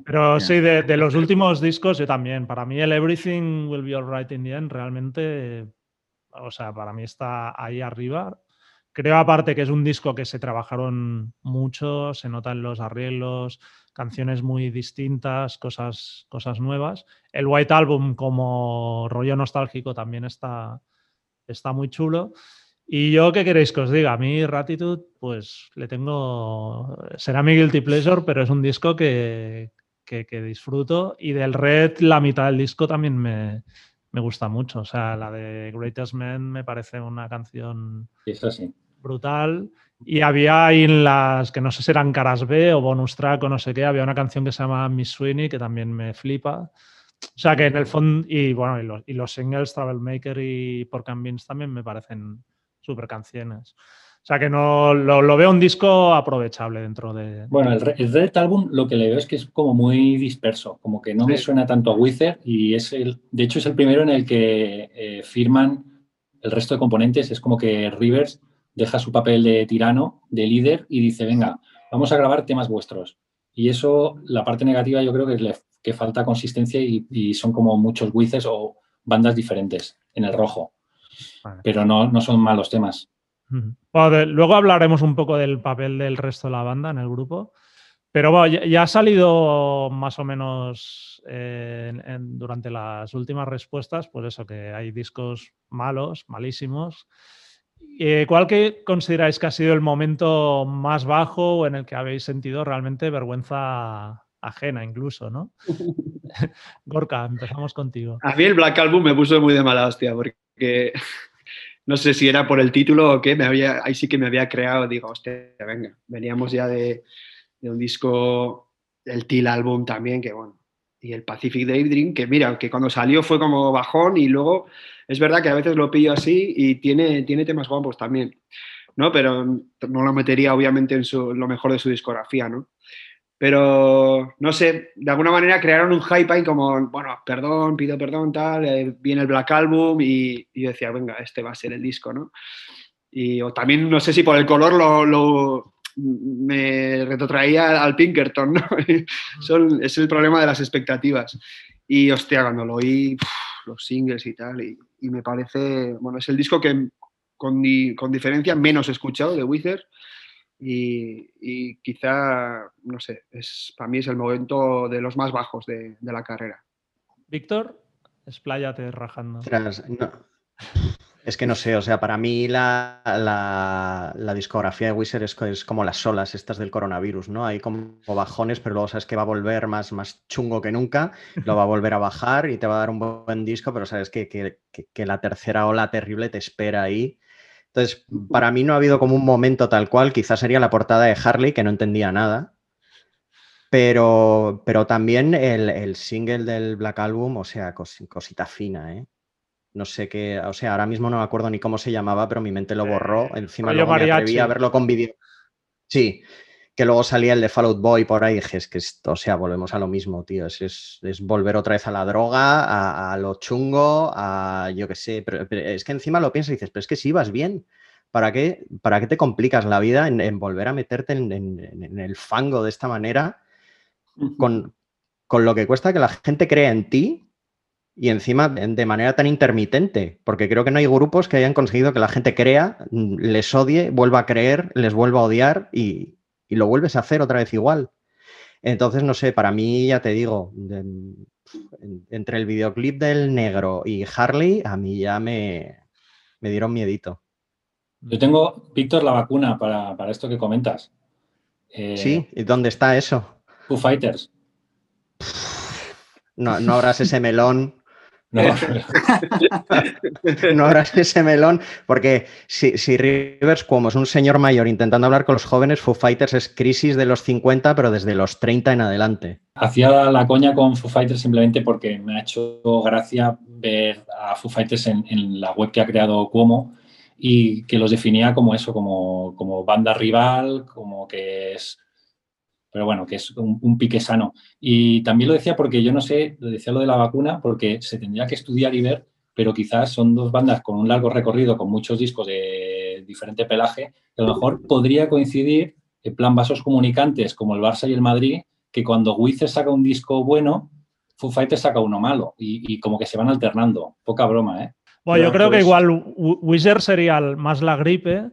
Pero sí, de, de, los últimos discos, yo también. Para mí, el Everything Will Be Alright in the End realmente o sea, para mí está ahí arriba. Creo aparte que es un disco que se trabajaron mucho, se notan los arreglos, canciones muy distintas, cosas, cosas nuevas. El White Album como rollo nostálgico también está, está muy chulo. Y yo, ¿qué queréis que os diga? A mí Ratitude, pues le tengo... Será mi guilty pleasure, pero es un disco que, que, que disfruto. Y del Red, la mitad del disco también me, me gusta mucho. O sea, la de Greatest Man me parece una canción brutal. Y había ahí en las que no sé si eran caras B o bonus track o no sé qué, había una canción que se llama Miss Sweeney que también me flipa. O sea que en el fondo, y bueno, y los, y los singles Travel Maker y and Beans también me parecen súper canciones. O sea que no lo, veo un disco aprovechable dentro de. Bueno, el, Red Album lo que le veo es que es como muy disperso, como que no me suena tanto a Wither y es el, de hecho es el primero en el que eh, firman el resto de componentes. Es como que Rivers deja su papel de tirano, de líder y dice, venga, vamos a grabar temas vuestros. Y eso, la parte negativa yo creo que, es que falta consistencia y, son como muchos Withers o bandas diferentes en el rojo. Pero no, no son malos temas luego hablaremos un poco del papel del resto de la banda en el grupo. Pero bueno, ya, ha salido más o menos eh, durante las últimas respuestas, pues eso, que hay discos malos, malísimos. Eh, ¿Cuál que consideráis que ha sido el momento más bajo o en el que habéis sentido realmente vergüenza ajena incluso, ¿no? Gorka, empezamos contigo. A mí el Black Album me puso muy de mala hostia porque no sé si era por el título o qué, me había, ahí sí que me había creado, digo, hostia, venga, veníamos ya de, un disco, el Till Album también, que bueno, y el Pacific Daydream, que mira, que cuando salió fue como bajón y luego es verdad que a veces lo pillo así y tiene, tiene temas guapos también, ¿no? Pero no lo metería obviamente en lo mejor de su discografía, ¿no? Pero, no sé, de alguna manera crearon un hype ahí como, bueno, perdón, pido perdón, tal, eh, viene el Black Album y, yo decía, venga, este va a ser el disco, ¿no? Y o también, no sé si por el color lo, me retrotraía al Pinkerton, ¿no? Son, es el problema de las expectativas. Y, hostia, cuando lo oí, los singles y tal, y, me parece, bueno, es el disco que con, con diferencia menos escuchado de Wither y, quizá, no sé, es, para mí es el momento de los más bajos de, la carrera. Víctor, expláyate rajando. Es que no sé, o sea, para mí la, la, discografía de Wizard es, como las olas estas del coronavirus, ¿no? Hay como bajones, pero luego sabes que va a volver más, más chungo que nunca, lo va a volver a bajar y te va a dar un buen disco, pero sabes que, que la tercera ola terrible te espera ahí entonces, para mí no ha habido como un momento tal cual, quizás sería la portada de Harley, que no entendía nada, pero, pero también el, single del Black Album, o sea, cosita fina, ¿eh? No sé qué, o sea, ahora mismo no me acuerdo ni cómo se llamaba, pero mi mente lo borró. Eh, Encima luego me atreví a verlo con vídeo. Sí, que luego salía el de Fallout Boy por ahí y dije, es que, o sea, volvemos a lo mismo, tío. Es, volver otra vez a la droga, a, lo chungo, a yo qué sé. Pero, es que encima lo piensas y dices, pero es que si ibas bien. ¿para qué, para qué te complicas la vida en, volver a meterte en, el fango de esta manera con, con lo que cuesta que la gente crea en ti y encima de manera tan intermitente, porque creo que no hay grupos que hayan conseguido que la gente crea, mm, les odie, vuelva a creer, les vuelva a odiar y, lo vuelves a hacer otra vez igual. Entonces, no sé, para mí ya te digo, entre el videoclip del negro y Harley, a mí ya me, dieron miedito. Yo tengo, Víctor, la vacuna para, esto que comentas. sí, ¿y dónde está eso? Foo Fighters. No, no abras ese melón. No. no abras ese melón, porque si, Rivers como es un señor mayor intentando hablar con los jóvenes, Foo Fighters es crisis de los 50, pero desde los 30 en adelante. Hacía la coña con Foo Fighters simplemente porque me ha hecho gracia ver a Foo Fighters en, la web que ha creado Cuomo y que los definía como eso, como, como banda rival, como que es pero bueno, que es un, pique sano. Y también lo decía porque yo no sé, lo decía lo de la vacuna, porque se tendría que estudiar y ver, pero quizás son dos bandas con un largo recorrido, con muchos discos de diferente pelaje, que a lo mejor podría coincidir en plan vasos comunicantes como el Barça y el Madrid, que cuando Wizard saca un disco bueno, Foo Fighters saca uno malo y, como que se van alternando. Poca broma, ¿eh? Bueno, yo creo que igual Wizard sería más la gripe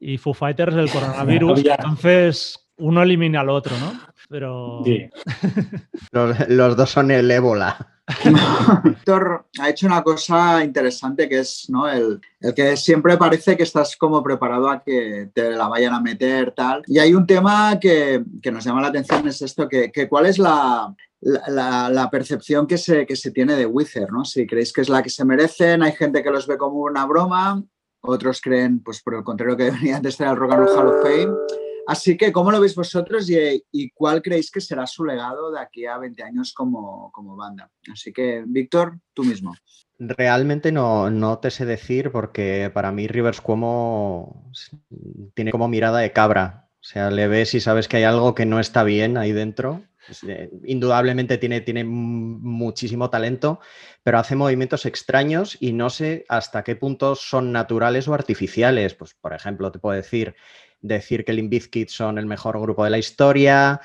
y Foo Fighters el coronavirus. Entonces, uno elimina al otro, ¿no? Pero. Sí. los, dos son el ébola. Víctor ha hecho una cosa interesante que es ¿no? el, que siempre parece que estás como preparado a que te la vayan a meter tal. Y hay un tema que, nos llama la atención, es esto, que, cuál es la, la, percepción que se, que se tiene de Wither, ¿no? Si creéis que es la que se merecen, hay gente que los ve como una broma, otros creen, pues por el contrario, que deberían de estar al Rock and Roll Hall of Fame. Así que, ¿cómo lo veis vosotros y, cuál creéis que será su legado de aquí a 20 años como, banda? Así que, Víctor, tú mismo. Realmente no, no, te sé decir porque para mí Rivers Cuomo tiene como mirada de cabra. O sea, le ves y sabes que hay algo que no está bien ahí dentro. Eh, indudablemente tiene, tiene muchísimo talento, pero hace movimientos extraños y no sé hasta qué punto son naturales o artificiales. Pues, por ejemplo, te puedo decir, decir que Limp son el mejor grupo de la historia,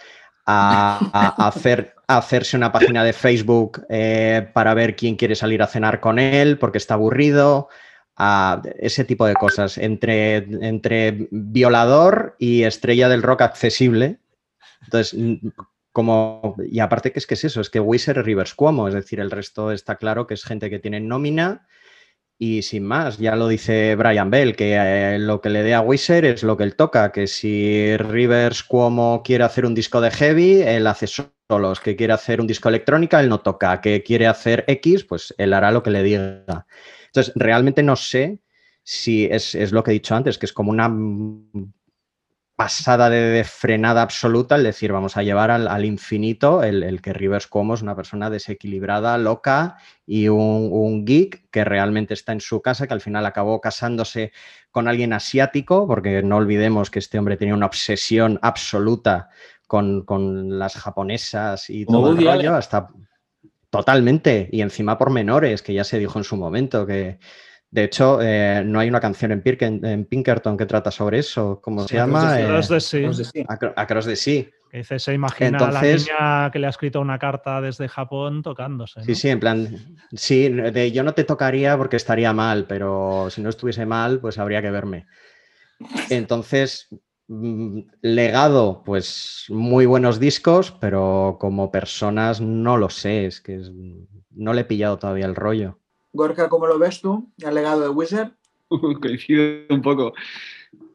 a, hacer, hacerse una página de Facebook eh, para ver quién quiere salir a cenar con él porque está aburrido, a ese tipo de cosas, entre, entre violador y estrella del rock accesible. Entonces, como, y aparte que es que es eso, es que Wizard Rivers Cuomo, es decir, el resto está claro que es gente que tiene nómina y sin más, ya lo dice Brian Bell, que eh, lo que le dé a Wizard es lo que él toca, que si Rivers Cuomo quiere hacer un disco de heavy, él hace solos, que quiere hacer un disco electrónica, él no toca, que quiere hacer X, pues él hará lo que le diga. Entonces, realmente no sé si es, es lo que he dicho antes, que es como una pasada de, frenada absoluta el decir, vamos a llevar al, infinito el, que Rivers Cuomo es una persona desequilibrada, loca y un, geek que realmente está en su casa, que al final acabó casándose con alguien asiático, porque no olvidemos que este hombre tenía una obsesión absoluta con, las japonesas y todo el rollo, hasta totalmente, y encima por menores, que ya se dijo en su momento que de hecho, eh, no hay una canción en, en, Pinkerton que trata sobre eso. ¿Cómo se llama? Across the Sea. Across the Sea. Que dice, se imagina a la niña que le ha escrito una carta desde Japón tocándose. Sí, sí, en plan, sí, de yo no te tocaría porque estaría mal, pero si no estuviese mal, pues habría que verme. Entonces, mm, legado, pues muy buenos discos, pero como personas no lo sé, es que no le he pillado todavía el rollo. Gorka, ¿cómo lo ves tú, el legado de Wizard? Coincido un poco.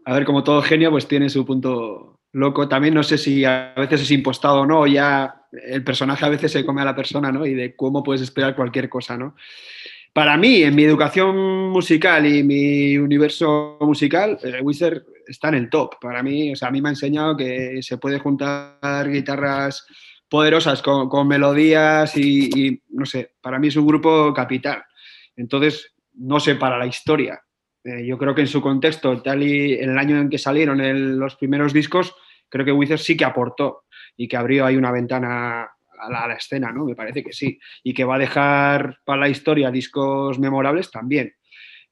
A ver, como todo genio, pues tiene su punto loco. También no sé si a veces es impostado o no, ya el personaje a veces se come a la persona, ¿no? Y de cómo puedes esperar cualquier cosa, ¿no? Para mí, en mi educación musical y mi universo musical, eh, Wizard está en el top. Para mí, o sea, a mí me ha enseñado que se puede juntar guitarras poderosas con, melodías y, y, no sé, para mí es un grupo capital. Entonces, no sé para la historia. Eh, yo creo que en su contexto, tal y en el año en que salieron los primeros discos, creo que Wizard sí que aportó y que abrió ahí una ventana a la, escena, ¿no? Me parece que sí. Y que va a dejar para la historia discos memorables también.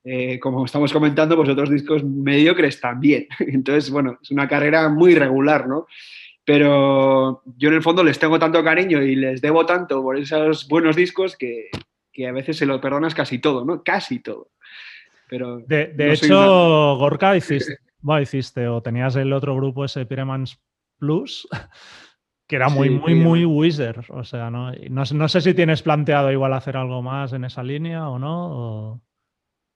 eh, como estamos comentando, pues otros discos mediocres también. Entonces, bueno, es una carrera muy regular, ¿no? Pero yo en el fondo les tengo tanto cariño y les debo tanto por esos buenos discos que, a veces se lo perdonas casi todo, ¿no? Casi todo. Pero de, hecho, Gorka hiciste, hiciste, o tenías el otro grupo ese Pyremans Plus, que era muy, muy, muy Wizard. O sea, ¿no? ¿no? sé si tienes planteado igual hacer algo más en esa línea o no,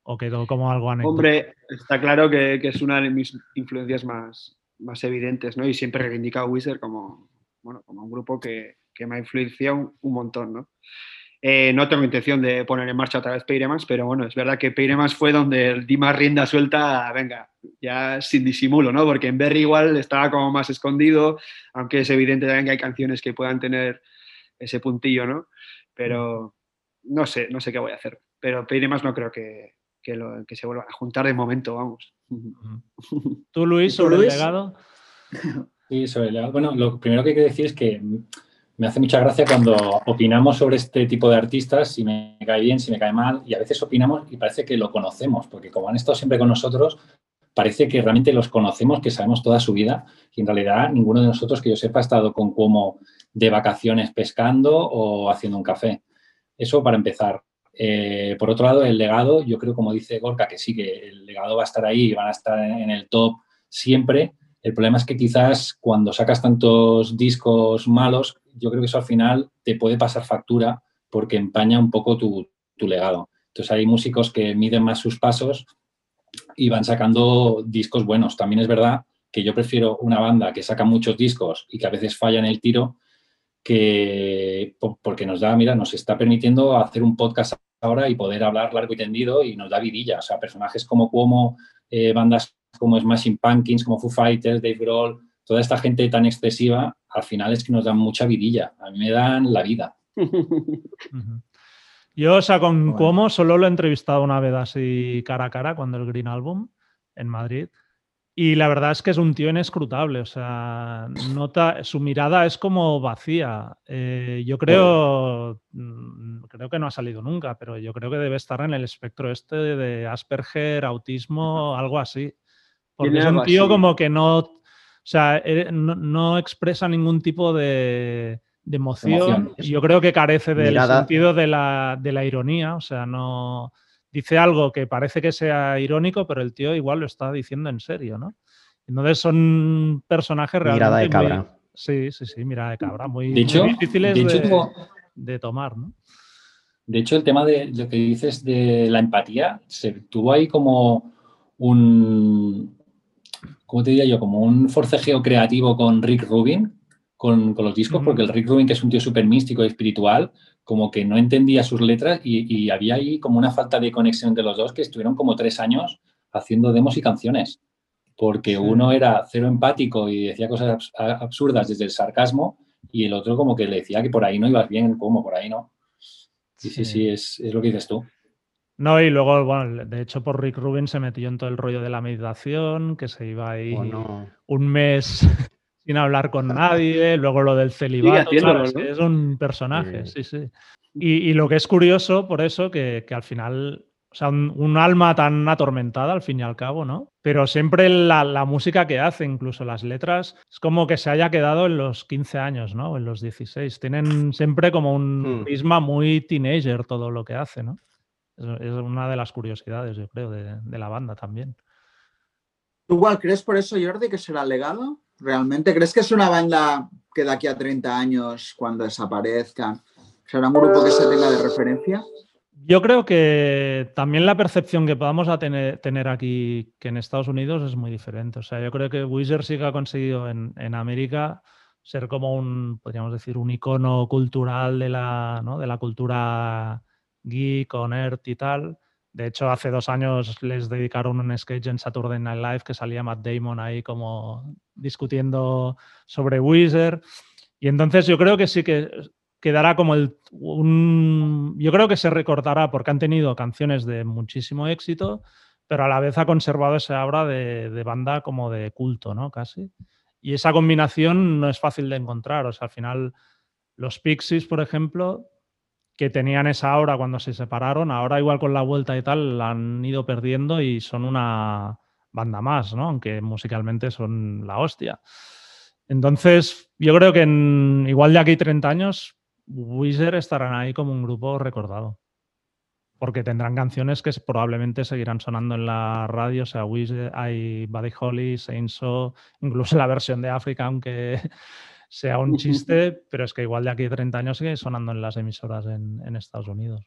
o, quedó como algo anecdótico. Hombre, está claro que, es una de mis influencias más, más evidentes, ¿no? Y siempre he reivindicado Wizard como, bueno, como un grupo que, que me ha influenciado un montón, ¿no? Eh, no tengo intención de poner en marcha otra vez Peiremans, pero bueno, es verdad que Peiremans fue donde di más rienda suelta, venga, ya sin disimulo, ¿no? Porque en Berry igual estaba como más escondido, aunque es evidente también que hay canciones que puedan tener ese puntillo, ¿no? Pero no sé, no sé qué voy a hacer. Pero Peiremans no creo que, que, se vuelva a juntar de momento, vamos. ¿Tú, Luis, sobre el legado? Sí, sobre el legado. Bueno, lo primero que hay que decir es que me hace mucha gracia cuando opinamos sobre este tipo de artistas, si me cae bien, si me cae mal, y a veces opinamos y parece que lo conocemos, porque como han estado siempre con nosotros, parece que realmente los conocemos, que sabemos toda su vida, y en realidad ninguno de nosotros que yo sepa ha estado con Cuomo de vacaciones pescando o haciendo un café. Eso para empezar. Eh, por otro lado, el legado, yo creo, como dice Gorka, que sí, que el legado va a estar ahí y van a estar en el top siempre, el problema es que quizás cuando sacas tantos discos malos, yo creo que eso al final te puede pasar factura porque empaña un poco tu, legado. Entonces hay músicos que miden más sus pasos y van sacando discos buenos. También es verdad que yo prefiero una banda que saca muchos discos y que a veces falla en el tiro, que porque nos da, mira, nos está permitiendo hacer un podcast ahora y poder hablar largo y tendido y nos da vidilla. O sea, personajes como Cuomo, eh, bandas como Smashing Pumpkins, como Foo Fighters, Dave Grohl, toda esta gente tan excesiva, al final es que nos dan mucha vidilla. A mí me dan la vida. Yo, o sea, con Cuomo solo lo he entrevistado una vez así cara a cara cuando el Green Album en Madrid. Y la verdad es que es un tío inescrutable, o sea, nota, su mirada es como vacía. Eh, yo creo, mm, creo que no ha salido nunca, pero yo creo que debe estar en el espectro este de Asperger, autismo, algo así. Porque es un tío como que no, sea, eh, no, expresa ningún tipo de, emoción. Yo creo que carece del sentido de la, de la, ironía. O sea, no dice algo que parece que sea irónico, pero el tío igual lo está diciendo en serio, ¿no? Entonces son personajes realmente. Mirada de cabra. sí, sí, sí, mirada de cabra. Muy, difíciles de, de, tomar, ¿no? De hecho, el tema de lo que dices de la empatía, se tuvo ahí como un, ¿cómo te diría yo? Como un forcejeo creativo con Rick Rubin, con, los discos, porque el Rick Rubin, que es un tío súper místico y espiritual, como que no entendía sus letras y, había ahí como una falta de conexión de los dos que estuvieron como tres años haciendo demos y canciones, porque uno era cero empático y decía cosas absurdas desde el sarcasmo y el otro como que le decía que por ahí no ibas bien, como por ahí no. Sí, sí, sí, es, es lo que dices tú. No, y luego, bueno, de hecho por Rick Rubin se metió en todo el rollo de la meditación, que se iba ahí un mes sin hablar con nadie, luego lo del celibato, es un personaje, sí, sí. Y, lo que es curioso, por eso, que, al final, o sea, un, alma tan atormentada al fin y al cabo, ¿no? Pero siempre la, música que hace, incluso las letras, es como que se haya quedado en los 15 años, ¿no? En los 16. Tienen siempre como un hmm. prisma muy teenager todo lo que hace, ¿no? Es una de las curiosidades, yo creo, de, la banda también. ¿Tú igual crees por eso, Jordi, que será legado? ¿Realmente crees que es una banda que de aquí a 30 años, cuando desaparezca, será un grupo que se tenga de referencia? Yo creo que también la percepción que podamos tener, tener, aquí, que en Estados Unidos, es muy diferente. O sea, yo creo que Wizard sí que ha conseguido en, en América ser como un, podríamos decir, un icono cultural de la, ¿no? de la cultura geek o nerd y tal. De hecho, hace dos años les dedicaron un sketch en Saturday Night Live que salía Matt Damon ahí como discutiendo sobre Wizard. Y entonces yo creo que sí que quedará como el. Yo creo que se recordará porque han tenido canciones de muchísimo éxito, pero a la vez ha conservado esa obra de, de banda como de culto, ¿no? Casi. Y esa combinación no es fácil de encontrar. O sea, al final, los Pixies, por ejemplo, que tenían esa hora cuando se separaron, ahora igual con la vuelta y tal, la han ido perdiendo y son una banda más, ¿no? Aunque musicalmente son la hostia. Entonces, yo creo que en, igual de aquí 30 años, Wizard estarán ahí como un grupo recordado. Porque tendrán canciones que probablemente seguirán sonando en la radio, o sea, Wizard, hay Buddy Holly, Saint incluso la versión de África, aunque sea un chiste, pero es que igual de aquí 30 años sigue sonando en las emisoras en Estados Unidos.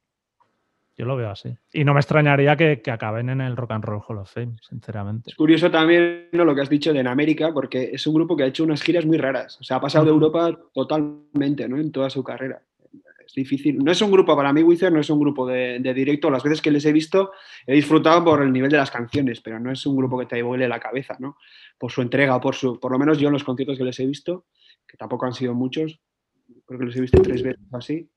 Yo lo veo así. Y no me extrañaría que, acaben en el Rock and Roll Hall of Fame, sinceramente. Es curioso también lo que has dicho de en América, porque es un grupo que ha hecho unas giras muy raras. O sea, ha pasado de Europa totalmente, ¿no? En toda su carrera. Es difícil. No es un grupo, para mí, Wizard no es un grupo de, directo. Las veces que les he visto, he disfrutado por el nivel de las canciones, pero no es un grupo que te vuele la cabeza, ¿no? Por su entrega, por su. Por lo menos yo en los conciertos que les he visto, que tampoco han sido muchos, creo que los he visto tres veces así.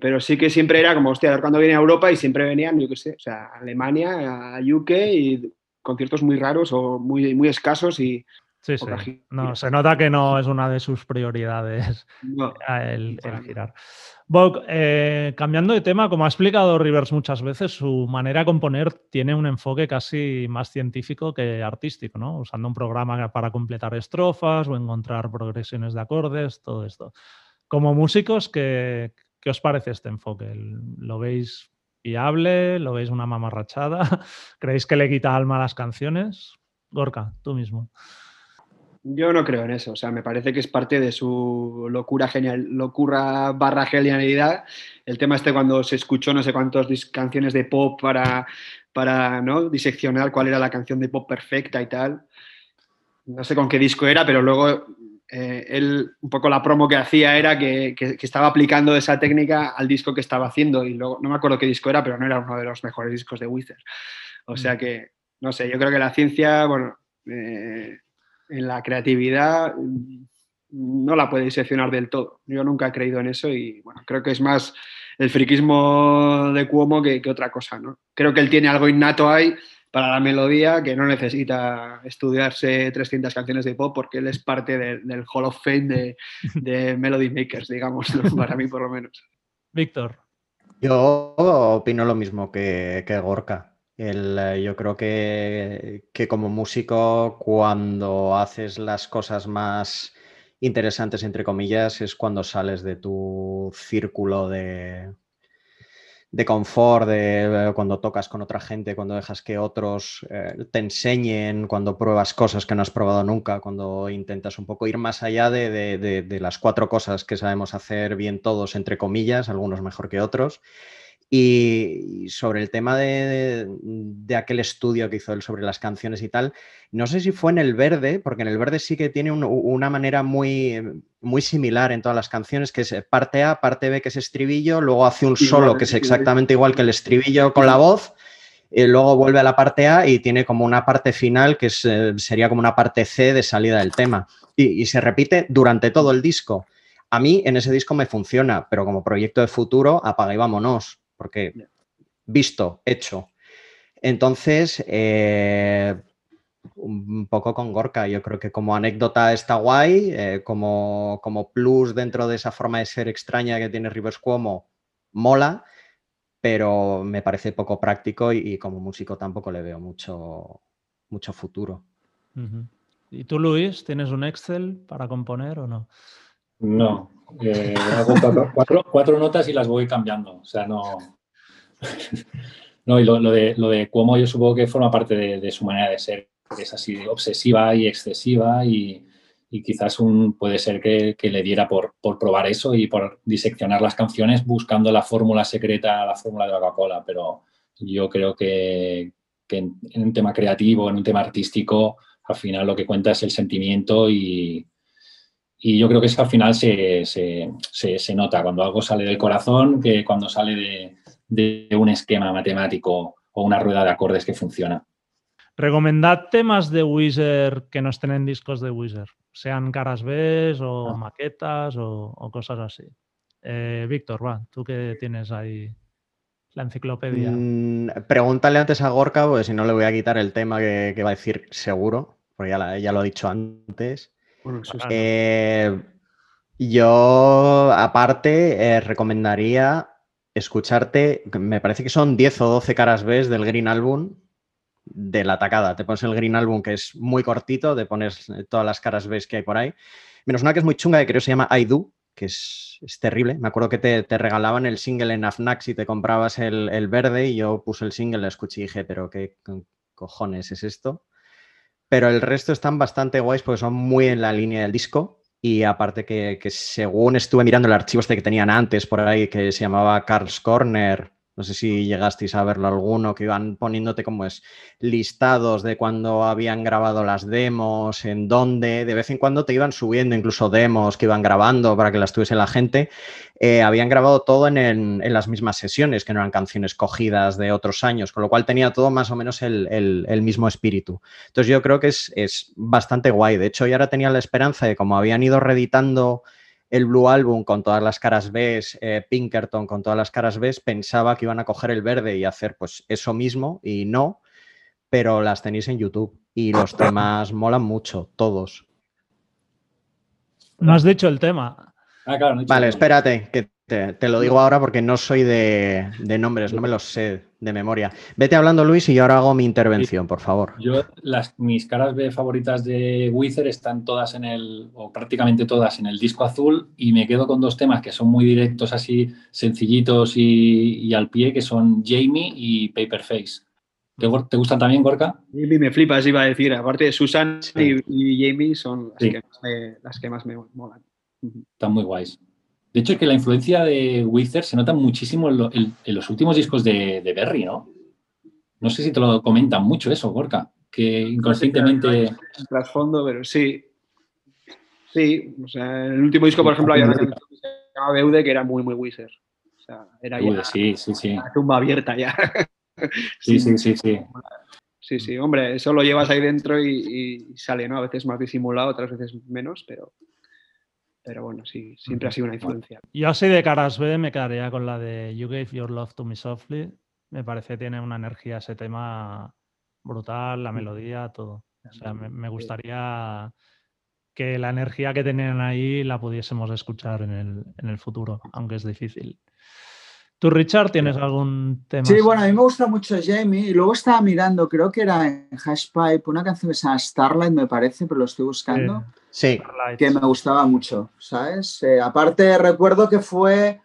Pero sí que siempre era como, hostia, cuando viene a Europa y siempre venían, yo qué sé, o sea, Alemania, a UK y conciertos muy raros o muy, muy escasos y... Sí, sí. No, se nota que no es una de sus prioridades el, girar. Bog, eh, cambiando de tema, como ha explicado Rivers muchas veces, su manera de componer tiene un enfoque casi más científico que artístico, ¿no? Usando un programa para completar estrofas o encontrar progresiones de acordes, todo esto. Como músicos, que ¿Qué os parece este enfoque? ¿Lo veis viable? ¿Lo veis una mamarrachada? ¿Creéis que le quita alma a las canciones? Gorka, tú mismo. Yo no creo en eso, o sea, me parece que es parte de su locura genial, locura barra genialidad. El tema este cuando se escuchó no sé cuántas canciones de pop para, para ¿no? diseccionar cuál era la canción de pop perfecta y tal. No sé con qué disco era, pero luego eh, él, un poco la promo que hacía era que, estaba aplicando esa técnica al disco que estaba haciendo y luego, no me acuerdo qué disco era, pero no era uno de los mejores discos de Wizard. O sea mm. que, no sé, yo creo que la ciencia, bueno, eh, la creatividad mm, no la puede diseccionar del todo. Yo nunca he creído en eso y, bueno, creo que es más el friquismo de Cuomo que, que otra cosa, ¿no? Creo que él tiene algo innato ahí para la melodía que no necesita estudiarse 300 canciones de pop porque él es parte del Hall of Fame de, Melody Makers, digamos, para mí por lo menos. Víctor. Yo opino lo mismo que, que Gorka. El, yo creo que, que, como músico, cuando haces las cosas más interesantes, entre comillas, es cuando sales de tu círculo de, de confort, de eh, cuando tocas con otra gente, cuando dejas que otros eh, te enseñen, cuando pruebas cosas que no has probado nunca, cuando intentas un poco ir más allá de, las cuatro cosas que sabemos hacer bien todos, entre comillas, algunos mejor que otros. Y sobre el tema de, aquel estudio que hizo él sobre las canciones y tal, no sé si fue en El Verde, porque en El Verde sí que tiene una manera muy, muy similar en todas las canciones, que es parte A, parte B, que es estribillo, luego hace un solo que es exactamente igual que el estribillo con la voz, y luego vuelve a la parte A y tiene como una parte final que eh, sería como una parte C de salida del tema. y se repite durante todo el disco. A mí en ese disco me funciona, pero como proyecto de futuro, apaga y vámonos porque visto, hecho. Entonces, eh, un poco con Gorka, yo creo que como anécdota está guay, eh, como, como, plus dentro de esa forma de ser extraña que tiene Rivers Cuomo, mola, pero me parece poco práctico y, como músico tampoco le veo mucho, mucho futuro. ¿Y tú, Luis, tienes un Excel para componer o no? No, eh, hago cuatro, notas y las voy cambiando. O sea, no. no, y lo, de, lo de Cuomo yo supongo que forma parte de, su manera de ser, es así obsesiva y excesiva y, quizás un, puede ser que, le diera por, probar eso y por diseccionar las canciones buscando la fórmula secreta, la fórmula de la Coca-Cola, pero yo creo que, en, un tema creativo, en un tema artístico, al final lo que cuenta es el sentimiento y, y yo creo que eso al final se, se, nota cuando algo sale del corazón que cuando sale de, un esquema matemático o una rueda de acordes que funciona. Recomendad temas de Wizard que no estén en discos de Wizard, sean caras B o ah. maquetas o, cosas así. Eh, Víctor, va, tú que tienes ahí la enciclopedia. Mm, pregúntale antes a Gorka, porque si no le voy a quitar el tema que, va a decir seguro, porque ya, ya lo ha dicho antes. Eh, Yo, aparte, eh, recomendaría escucharte, me parece que son 10 o 12 caras B del Green Album de la atacada. Te pones el Green Album que es muy cortito, te pones eh, todas las caras B que hay por ahí. Menos una que es muy chunga, que creo que se llama I Do, que es, terrible. Me acuerdo que te, regalaban el single en AFNAC si te comprabas el, verde y yo puse el single, lo escuché y dije, pero qué cojones es esto. Pero el resto están bastante guays porque son muy en la línea del disco. Y aparte que, según estuve mirando el archivo este que tenían antes por ahí, que se llamaba Carl's Corner, no sé si llegasteis a verlo alguno, que iban poniéndote como es listados de cuando habían grabado las demos, en dónde, de vez en cuando te iban subiendo incluso demos que iban grabando para que las tuviese la gente. Eh, habían grabado todo en, las mismas sesiones, que no eran canciones cogidas de otros años, con lo cual tenía todo más o menos el, mismo espíritu. Entonces yo creo que es, es bastante guay. De hecho, yo ahora tenía la esperanza de como habían ido reeditando el Blue Album con todas las caras B, eh, Pinkerton con todas las caras B, pensaba que iban a coger el verde y hacer pues eso mismo y no, pero las tenéis en YouTube y los temas molan mucho, todos. No has dicho el tema. Ah, vale, espérate, que te, lo digo ahora porque no soy de, nombres, no me los sé de memoria. Vete hablando, Luis, y yo ahora hago mi intervención, por favor. Yo, las, mis caras B favoritas de Wither están todas en el, o prácticamente todas en el disco azul, y me quedo con dos temas que son muy directos, así sencillitos y, al pie, que son Jamie y Paperface. ¿Te, ¿Te gustan también, Gorka? Jamie me flipas, iba a decir. Aparte, Susan y, Jamie son las, que más me, las que más me molan. Están muy guays. De hecho, es que la influencia de Wither se nota muchísimo en, los últimos discos de, Berry, ¿no? No sé si te lo comentan mucho eso, Gorka, que inconscientemente... No trasfondo, pero sí. Sí, o sea, en el último disco, por ejemplo, había una canción que se llamaba Beude que era muy, muy Wizard. O sea, era ya sí, sí, sí. la tumba abierta ya. sí, sí, sí, sí. Sí, sí, hombre, eso lo llevas ahí dentro y, y, sale, ¿no? A veces más disimulado, otras veces menos, pero, pero bueno, sí, siempre ha sido una influencia. Yo así de caras B me quedaría con la de You Gave Your Love to Me Softly. Me parece que tiene una energía ese tema brutal, la melodía, todo. O sea, me, gustaría que la energía que tenían ahí la pudiésemos escuchar en el, en el futuro, aunque es difícil. ¿Tú, Richard, tienes algún tema? Sí, bueno, a mí me gusta mucho Jamie y luego estaba mirando, creo que era en Hashpipe, una canción que se llama Starlight, me parece, pero lo estoy buscando. Sí. Que me gustaba mucho, ¿sabes? Eh, aparte, recuerdo que fue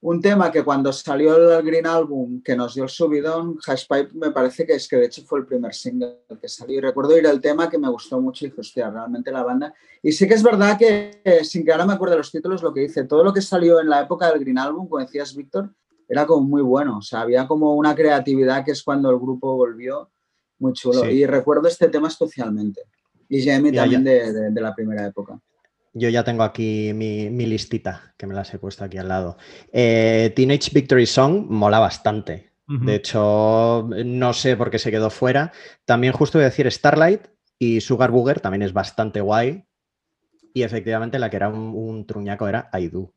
un tema que cuando salió el Green Album, que nos dio el subidón, Hashpipe me parece que es que de hecho fue el primer single que salió. Y recuerdo ir al tema que me gustó mucho y dije, hostia, realmente la banda. Y sí que es verdad que, sin que ahora me acuerde los títulos, lo que dice, todo lo que salió en la época del Green Album, como decías, Víctor, era como muy bueno. O sea, había como una creatividad que es cuando el grupo volvió muy chulo. Y recuerdo este tema especialmente. Y Jamie también de, la primera época. Yo ya tengo aquí mi, listita, que me las he puesto aquí al lado. Eh, Teenage Victory Song mola bastante. De hecho, no sé por qué se quedó fuera. También justo voy a decir Starlight y Sugar Booger también es bastante guay. Y efectivamente la que era un, truñaco era Aidu.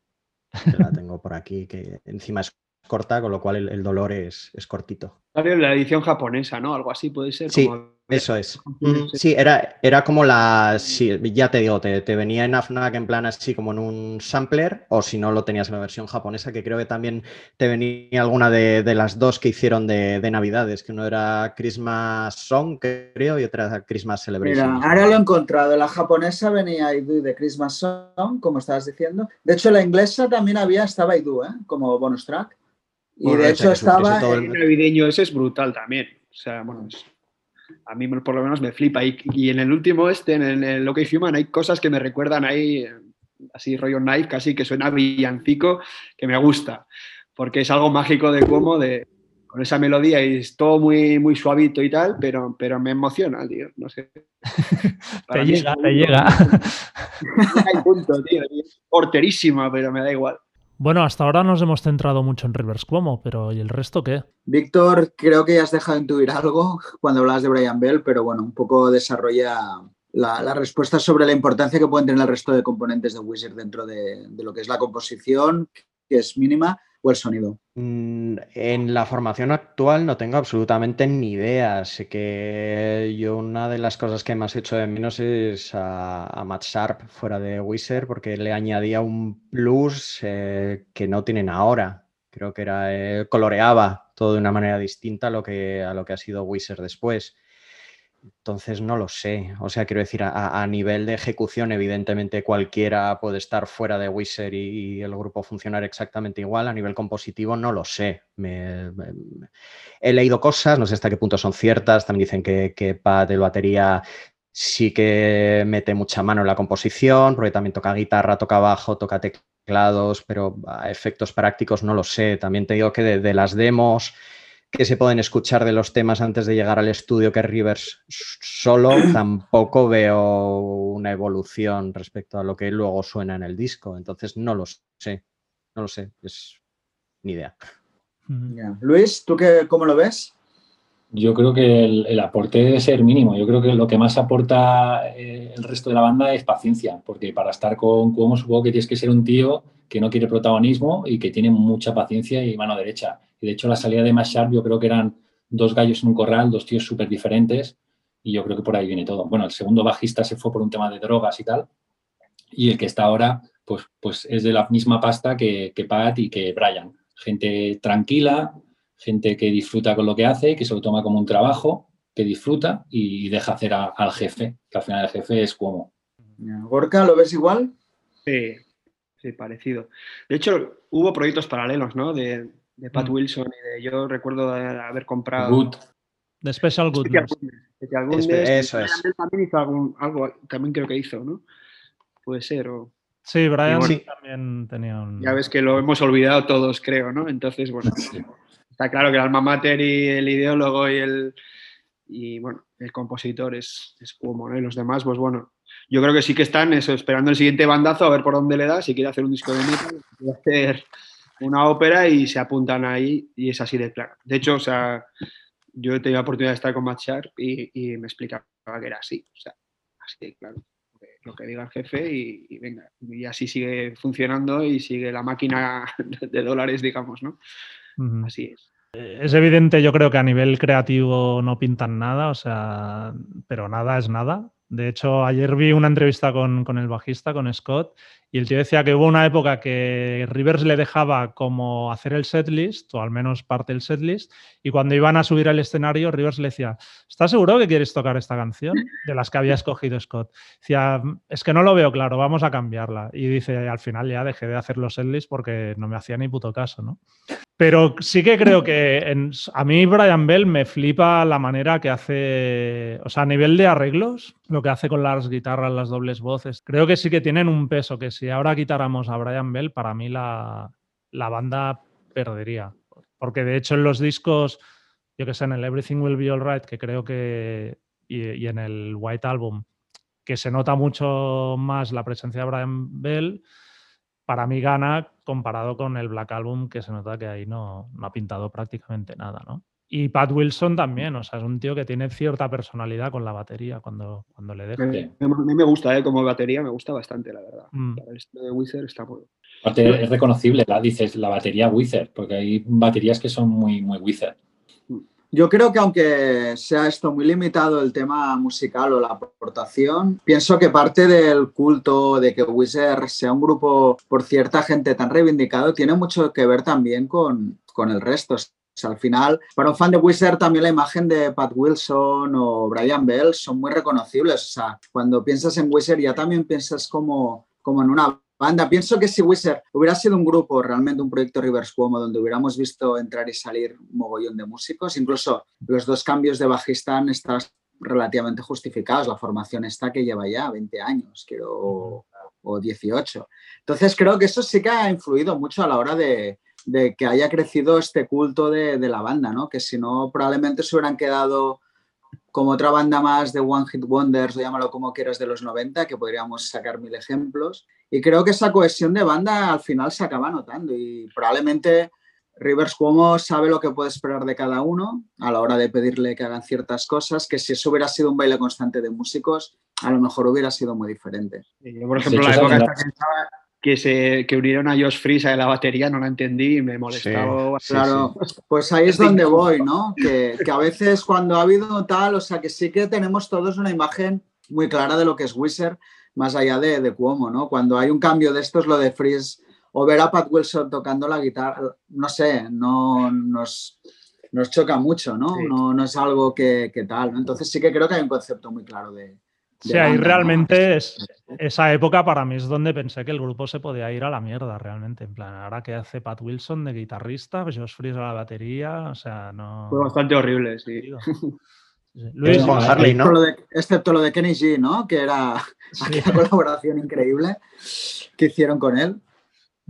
Que la tengo por aquí, que encima es corta, con lo cual el, dolor es, es, cortito. La edición japonesa, ¿no? Algo así puede ser. Sí, eso es. Sí, era, era como la. ya te digo, te, venía en AFNAC en plan así como en un sampler, o si no lo tenías en la versión japonesa, que creo que también te venía alguna de, las dos que hicieron de, Navidades, que uno era Christmas Song, creo, y otra era Christmas Celebration. Mira, ahora lo he encontrado. La japonesa venía Idu de Christmas Song, como estabas diciendo. De hecho, la inglesa también había, estaba Idu, ¿eh? como bonus track. Y de hecho estaba... el navideño ese es brutal también. O sea, bueno, a mí por lo menos me flipa. Y, en el último este, en el OK Human, hay cosas que me recuerdan ahí, así rollo knife, casi que suena villancico, que me gusta. Porque es algo mágico de cómo, de, con esa melodía y es todo muy, muy suavito y tal, pero, pero me emociona, tío. No sé. te llega, te llega. Hay punto, tío. Horterísima, pero me da igual. Bueno, hasta ahora nos hemos centrado mucho en Rivers Cuomo, pero ¿y el resto qué? Víctor, creo que ya has dejado intuir algo cuando hablas de Brian Bell, pero bueno, un poco desarrolla la, respuesta sobre la importancia que pueden tener el resto de componentes de Wizard dentro de, lo que es la composición, que es mínima, el sonido. Mm, en la formación actual no tengo absolutamente ni idea. Sé que yo una de las cosas que más he hecho de menos es a, Matt Sharp fuera de Wizard porque le añadía un plus eh, que no tienen ahora. Creo que era eh, coloreaba todo de una manera distinta a lo que, a lo que ha sido Wizard después. Entonces no lo sé. O sea, quiero decir, a, nivel de ejecución, evidentemente cualquiera puede estar fuera de Wizard y, el grupo funcionar exactamente igual. A nivel compositivo no lo sé. he leído cosas, no sé hasta qué punto son ciertas. También dicen que, que Pat de batería sí que mete mucha mano en la composición, porque también toca guitarra, toca bajo, toca teclados, pero a efectos prácticos no lo sé. También te digo que de las demos que se pueden escuchar de los temas antes de llegar al estudio que Rivers solo, tampoco veo una evolución respecto a lo que luego suena en el disco. Entonces no lo sé, no lo sé, es ni idea. Luis, ¿tú qué, cómo lo ves? Yo creo que el, aporte debe ser mínimo. Yo creo que lo que más aporta eh, el resto de la banda es paciencia, porque para estar con Cuomo supongo que tienes que ser un tío que no quiere protagonismo y que tiene mucha paciencia y mano derecha. Y de hecho, la salida de Mashar yo creo que eran dos gallos en un corral, dos tíos súper diferentes, y yo creo que por ahí viene todo. Bueno, el segundo bajista se fue por un tema de drogas y tal, y el que está ahora, pues, pues es de la misma pasta que, que Pat y que Brian. Gente tranquila, gente que disfruta con lo que hace, que se lo toma como un trabajo, que disfruta y deja hacer al jefe, que al final el jefe es como. Gorka, ¿lo ves igual? Sí, sí, parecido. De hecho, hubo proyectos paralelos, ¿no? De, de Pat mm. Wilson y de yo recuerdo haber comprado. Good. De Special Good. Eso es. También hizo algo, también creo que hizo, ¿no? Puede ser. O... Sí, Brian también tenía un. Ya ves que lo hemos olvidado todos, creo, ¿no? Entonces, bueno, está claro que el alma mater y el ideólogo y el. Y bueno, el compositor es, es Cuomo, ¿no? Y los demás, pues bueno, yo creo que sí que están eso, esperando el siguiente bandazo a ver por dónde le da, si quiere hacer un disco de metal, si quiere hacer una ópera y se apuntan ahí y es así de claro. De hecho, o sea, yo he tenido la oportunidad de estar con Matt Sharp y, me explicaba que era así, o sea, así de claro. Lo que diga el jefe y, venga, y así sigue funcionando y sigue la máquina de dólares, digamos, ¿no? Así es. Es evidente, yo creo que a nivel creativo no pintan nada, o sea, pero nada es nada. De hecho, ayer vi una entrevista con, el bajista, con Scott, y el tío decía que hubo una época que Rivers le dejaba como hacer el setlist, o al menos parte del setlist, y cuando iban a subir al escenario, Rivers le decía, ¿estás seguro que quieres tocar esta canción? De las que había escogido Scott. Decía, es que no lo veo claro, vamos a cambiarla. Y dice, al final ya dejé de hacer los setlists porque no me hacía ni puto caso, ¿no? Pero sí que creo que a mí Brian Bell me flipa la manera que hace, o sea, a nivel de arreglos, lo que hace con las guitarras, las dobles voces, creo que sí que tienen un peso, que si ahora quitáramos a Brian Bell, para mí la, banda perdería. Porque de hecho en los discos, yo que sé, en el Everything Will Be Alright, que creo que, y en el White Album, que se nota mucho más la presencia de Brian Bell, para mí gana comparado con el Black Album, que se nota que ahí no, no ha pintado prácticamente nada, ¿no? Y Pat Wilson también, o sea, es un tío que tiene cierta personalidad con la batería cuando, cuando le deja. A mí me gusta, ¿eh? como batería, me gusta bastante, la verdad. Mm. el estilo de Wizard está muy Aparte, es reconocible, la dices, la batería Wizard, porque hay baterías que son muy, muy Wizard. Yo creo que aunque sea esto muy limitado el tema musical o la aportación, pienso que parte del culto de que Wizard sea un grupo por cierta gente tan reivindicado tiene mucho que ver también con, con el resto. al final, para un fan de Wizard también la imagen de Pat Wilson o Brian Bell son muy reconocibles. O sea, cuando piensas en Wizard ya también piensas como, como en una banda. Pienso que si Wizard hubiera sido un grupo, realmente un proyecto Rivers Cuomo, donde hubiéramos visto entrar y salir un mogollón de músicos, incluso los dos cambios de bajista están relativamente justificados. La formación está que lleva ya 20 años, quiero, o 18. Entonces creo que eso sí que ha influido mucho a la hora de, que haya crecido este culto de, de, la banda, ¿no? Que si no, probablemente se hubieran quedado como otra banda más de One Hit Wonders, o llámalo como quieras, de los 90, que podríamos sacar mil ejemplos. Y creo que esa cohesión de banda al final se acaba notando y probablemente Rivers Cuomo sabe lo que puede esperar de cada uno a la hora de pedirle que hagan ciertas cosas, que si eso hubiera sido un baile constante de músicos, a lo mejor hubiera sido muy diferente. por ejemplo, la época que se que unieron a Josh Freeze a la batería, no la entendí y me molestaba. Sí, claro, pues ahí es donde voy, ¿no? Que, que, a veces cuando ha habido tal, o sea, que sí que tenemos todos una imagen muy clara de lo que es Wizard, más allá de, de Cuomo, ¿no? Cuando hay un cambio de esto es lo de Freeze o ver a Pat Wilson tocando la guitarra, no sé, no nos, nos choca mucho, ¿no? No, no es algo que, que tal, ¿no? Entonces sí que creo que hay un concepto muy claro de, Sí, ahí realmente es, esa época para mí es donde pensé que el grupo se podía ir a la mierda realmente. En plan, ahora que hace Pat Wilson de guitarrista, pues Josh Freeze a la batería, o sea, no. Fue bastante horrible, sí. Luis, Harley, ¿no? excepto lo de Kenny G, ¿no? Que era aquella colaboración increíble que hicieron con él.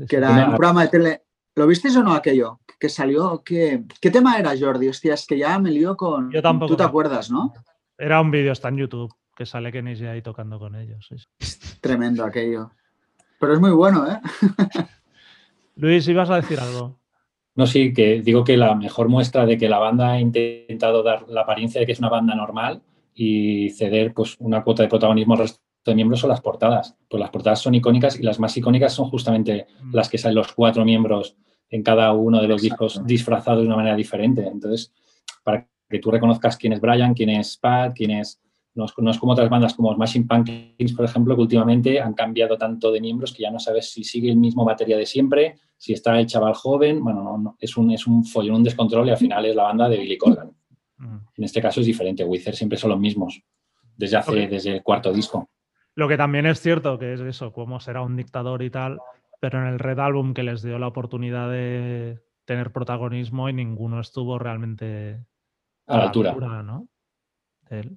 Que era un programa de tele. ¿Lo visteis o no aquello? Que salió. ¿Qué, ¿Qué tema era, Jordi? Hostia, es que ya me lío con. Yo tampoco. Tú te acuerdas, ¿no? Era un vídeo, está en YouTube que sale Kenny ahí tocando con ellos. Tremendo aquello. Pero es muy bueno, ¿eh? Luis, ibas a decir algo. No, sí, que digo que la mejor muestra de que la banda ha intentado dar la apariencia de que es una banda normal y ceder pues, una cuota de protagonismo al resto de miembros son las portadas. Pues las portadas son icónicas y las más icónicas son justamente mm. las que salen los cuatro miembros en cada uno de los discos disfrazados de una manera diferente. Entonces, para que tú reconozcas quién es Brian, quién es Pat, quién es no es, como otras bandas como Smashing Pumpkins, por ejemplo, que últimamente han cambiado tanto de miembros que ya no sabes si sigue el mismo batería de siempre, si está el chaval joven. Bueno, no, no, es, un, es un follón, un descontrol y al final es la banda de Billy Corgan. Mm. En este caso es diferente. Wither siempre son los mismos desde hace desde el cuarto disco. Lo que también es cierto que es eso, como será un dictador y tal, pero en el Red Album que les dio la oportunidad de tener protagonismo y ninguno estuvo realmente a, la altura, altura ¿no?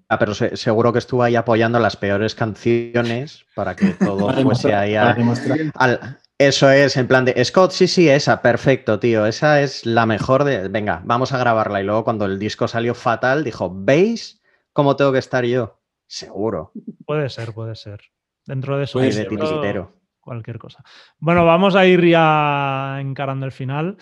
Ah, pero seguro que estuvo ahí apoyando las peores canciones para que todo fuese ahí a, Eso es, en plan de Scott, sí, sí, esa, perfecto, tío. Esa es la mejor de. Venga, vamos a grabarla. Y luego cuando el disco salió fatal, dijo, ¿veis cómo tengo que estar yo? Seguro. Puede ser, puede ser. Dentro de eso. de cualquier cosa. Bueno, vamos a ir ya encarando el final.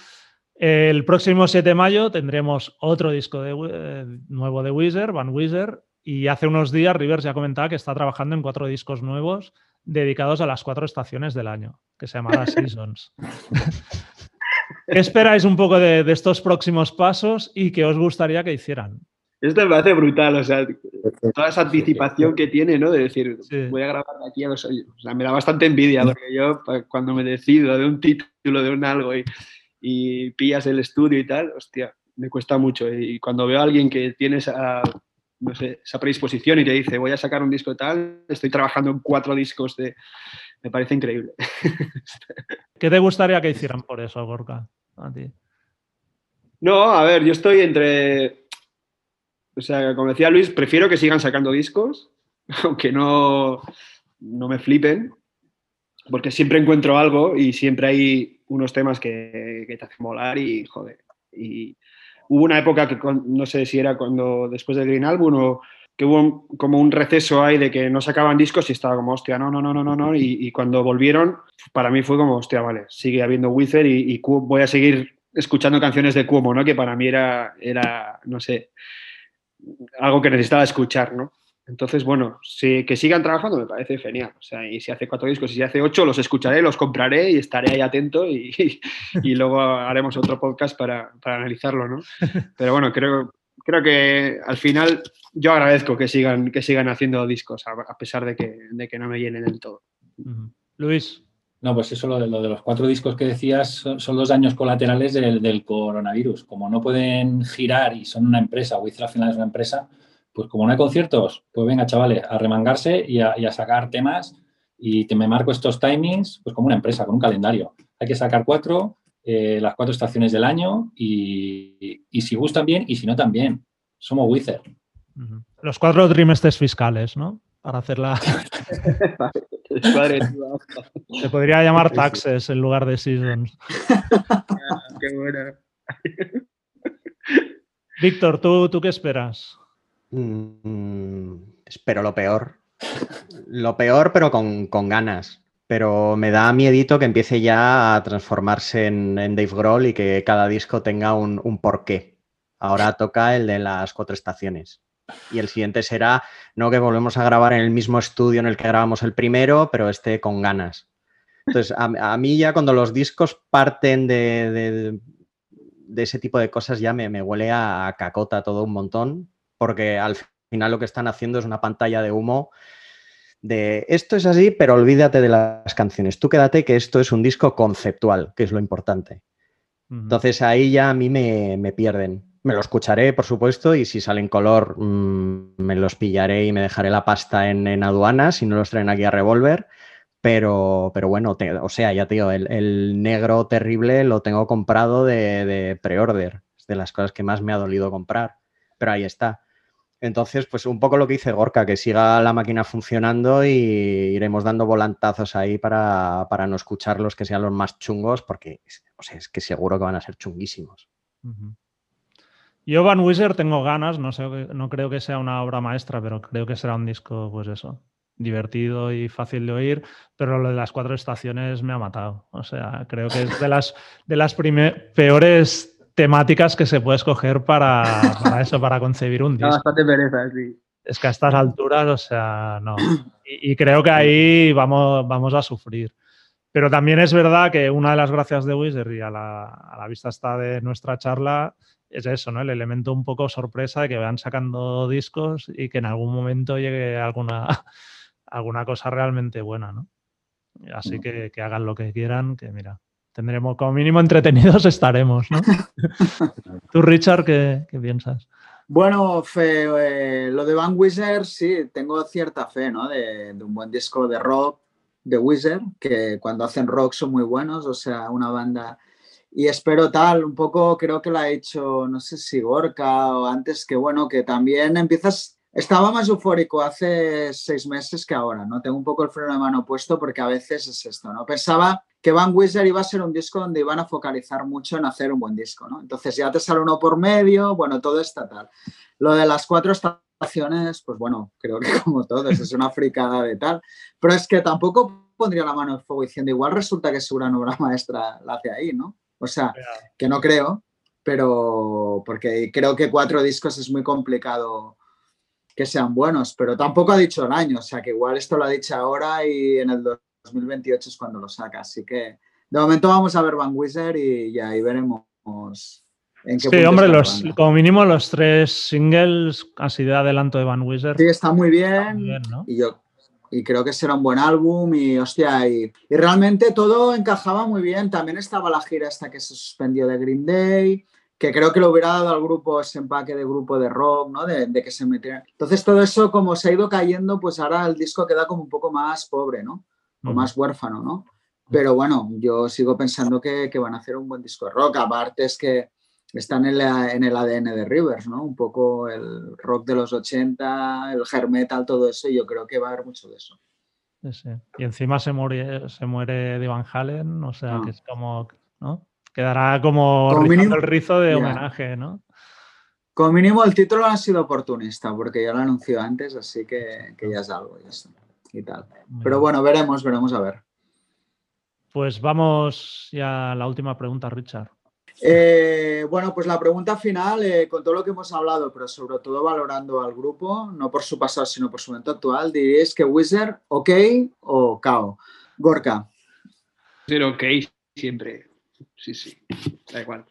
El próximo 7 de mayo tendremos otro disco eh, nuevo de Weezer, Van Weezer, y hace unos días Rivers ya comentaba que está trabajando en cuatro discos nuevos dedicados a las cuatro estaciones del año, que se llamará Seasons. ¿Qué esperáis un poco de, estos próximos pasos y qué os gustaría que hicieran? Esto me hace brutal, o sea, toda esa anticipación que tiene, ¿no? De decir, voy a grabar aquí a los O sea, me da bastante envidia, porque yo cuando me decido de un título, de un algo y y pillas el estudio y tal, hostia, me cuesta mucho. Y cuando veo a alguien que tiene esa, no sé, esa predisposición y te dice, voy a sacar un disco tal, estoy trabajando en cuatro discos de... Me parece increíble. ¿Qué te gustaría que hicieran por eso, Gorka? A ti. No, a ver, yo estoy entre... O sea, como decía Luis, prefiero que sigan sacando discos, aunque no, no me flipen, porque siempre encuentro algo y siempre hay unos temas que, te hacen volar y joder. Y hubo una época que no sé si era cuando después del Green Album o que hubo como un receso ahí de que no sacaban discos y estaba como, hostia, no, no, no, no, no, no. Y, cuando volvieron, para mí fue como, hostia, vale, sigue habiendo Wither y, y voy a seguir escuchando canciones de Cuomo, ¿no? Que para mí era, era, no sé, algo que necesitaba escuchar, ¿no? Entonces, bueno, que sigan trabajando me parece genial. O sea, y si hace cuatro discos y si hace ocho, los escucharé, los compraré y estaré ahí atento y, y, luego haremos otro podcast para, para, analizarlo, ¿no? Pero bueno, creo, creo que al final yo agradezco que sigan, que sigan haciendo discos, a, pesar de que, de que no me llenen del todo. Luis. No, pues eso, lo de, lo de los cuatro discos que decías, son, los daños colaterales del, del, coronavirus. Como no pueden girar y son una empresa, Wizard al final es una empresa, pues como no hay conciertos, pues venga, chavales, a remangarse y a, sacar temas y te me marco estos timings, pues como una empresa, con un calendario. Hay que sacar cuatro, eh, las cuatro estaciones del año y, si gustan bien y si no también. Somos Wizard. Los cuatro trimestres fiscales, ¿no? Para hacerla. Se podría llamar taxes en lugar de seasons. Qué buena. Víctor, ¿tú, ¿tú qué esperas? Mm, espero lo peor. Lo peor, pero con, ganas. Pero me da miedito que empiece ya a transformarse en, Dave Grohl y que cada disco tenga un, porqué. Ahora toca el de las cuatro estaciones. Y el siguiente será, no que volvemos a grabar en el mismo estudio en el que grabamos el primero, pero este con ganas. Entonces, a, mí ya cuando los discos parten de, de, ese tipo de cosas ya me, me, huele a cacota todo un montón, porque al final lo que están haciendo es una pantalla de humo de esto es así, pero olvídate de las canciones. Tú quédate que esto es un disco conceptual, que es lo importante. Entonces ahí ya a mí me, me, pierden. Me lo escucharé, por supuesto, y si sale en color mm, me los pillaré y me dejaré la pasta en, en aduanas si no los traen aquí a Revolver. Pero, pero bueno, o sea, ya tío, el, el, negro terrible lo tengo comprado de, de pre-order. Es de las cosas que más me ha dolido comprar. Pero ahí está. Entonces, pues un poco lo que dice Gorka, que siga la máquina funcionando y iremos dando volantazos ahí para, no escuchar los que sean los más chungos, porque es que seguro que van a ser chunguísimos. Yo Van Wizard tengo ganas, no, sé, no creo que sea una obra maestra, pero creo que será un disco, pues eso, divertido y fácil de oír, pero lo de las cuatro estaciones me ha matado. O sea, creo que es de las, de las peores temáticas que se puede escoger para, eso, para concebir un disco. bastante pereza, sí. Es que a estas alturas, o sea, no. Y, creo que ahí vamos, vamos a sufrir. Pero también es verdad que una de las gracias de Wizard y a la, vista está de nuestra charla es eso, ¿no? El elemento un poco sorpresa de que van sacando discos y que en algún momento llegue alguna, alguna cosa realmente buena, ¿no? Así que, que hagan lo que quieran, que mira, tendremos, como mínimo entretenidos estaremos, ¿no? Tú, Richard, ¿qué, piensas? Bueno, fe, eh, lo de Van Wizard, sí, tengo cierta fe, ¿no? De, un buen disco de rock de Wizard, que cuando hacen rock son muy buenos, o sea, una banda... Y espero tal, un poco creo que la ha hecho, no sé si Gorka o antes, que bueno, que también empiezas estaba más eufórico hace seis meses que ahora, ¿no? Tengo un poco el freno de mano puesto porque a veces es esto, ¿no? Pensaba que Van Wizard iba a ser un disco donde iban a focalizar mucho en hacer un buen disco, ¿no? Entonces ya te sale uno por medio, bueno, todo está tal. Lo de las cuatro estaciones, pues bueno, creo que como todos, es una fricada de tal. Pero es que tampoco pondría la mano en fuego diciendo, igual resulta que es una obra maestra la hace ahí, ¿no? O sea, que no creo, pero porque creo que cuatro discos es muy complicado que sean buenos, pero tampoco ha dicho el año, o sea que igual esto lo ha dicho ahora y en el 2028 es cuando lo saca, así que de momento vamos a ver Van Wizard y ahí veremos en qué Sí, hombre, los, como mínimo los tres singles así de adelanto de Van Wizard. Sí, está muy bien, y yo y creo que será un buen álbum y hostia, y, y, realmente todo encajaba muy bien. También estaba la gira hasta que se suspendió de Green Day, que creo que lo hubiera dado al grupo ese empaque de grupo de rock, ¿no? De, que se metiera. Entonces todo eso como se ha ido cayendo, pues ahora el disco queda como un poco más pobre, ¿no? O más huérfano, ¿no? Pero bueno, yo sigo pensando que, van a hacer un buen disco de rock. Aparte es que están en, en, el ADN de Rivers, ¿no? Un poco el rock de los 80, el hair metal, todo eso, y yo creo que va a haber mucho de eso. Sí, Y encima se muere, se muere de Van Halen, o sea, ah. que es como, ¿no? Quedará como, el rizo de homenaje, ¿no? Como mínimo el título ha sido oportunista, porque ya lo anunció antes, así que, ya es algo y tal. Pero bueno, veremos, veremos a ver. Pues vamos ya a la última pregunta, Richard. Eh, bueno, pues la pregunta final, eh, con todo lo que hemos hablado, pero sobre todo valorando al grupo, no por su pasado, sino por su momento actual, diríais que Wizard, ok o KO. Gorka. Ser ok siempre sí, sí, da igual.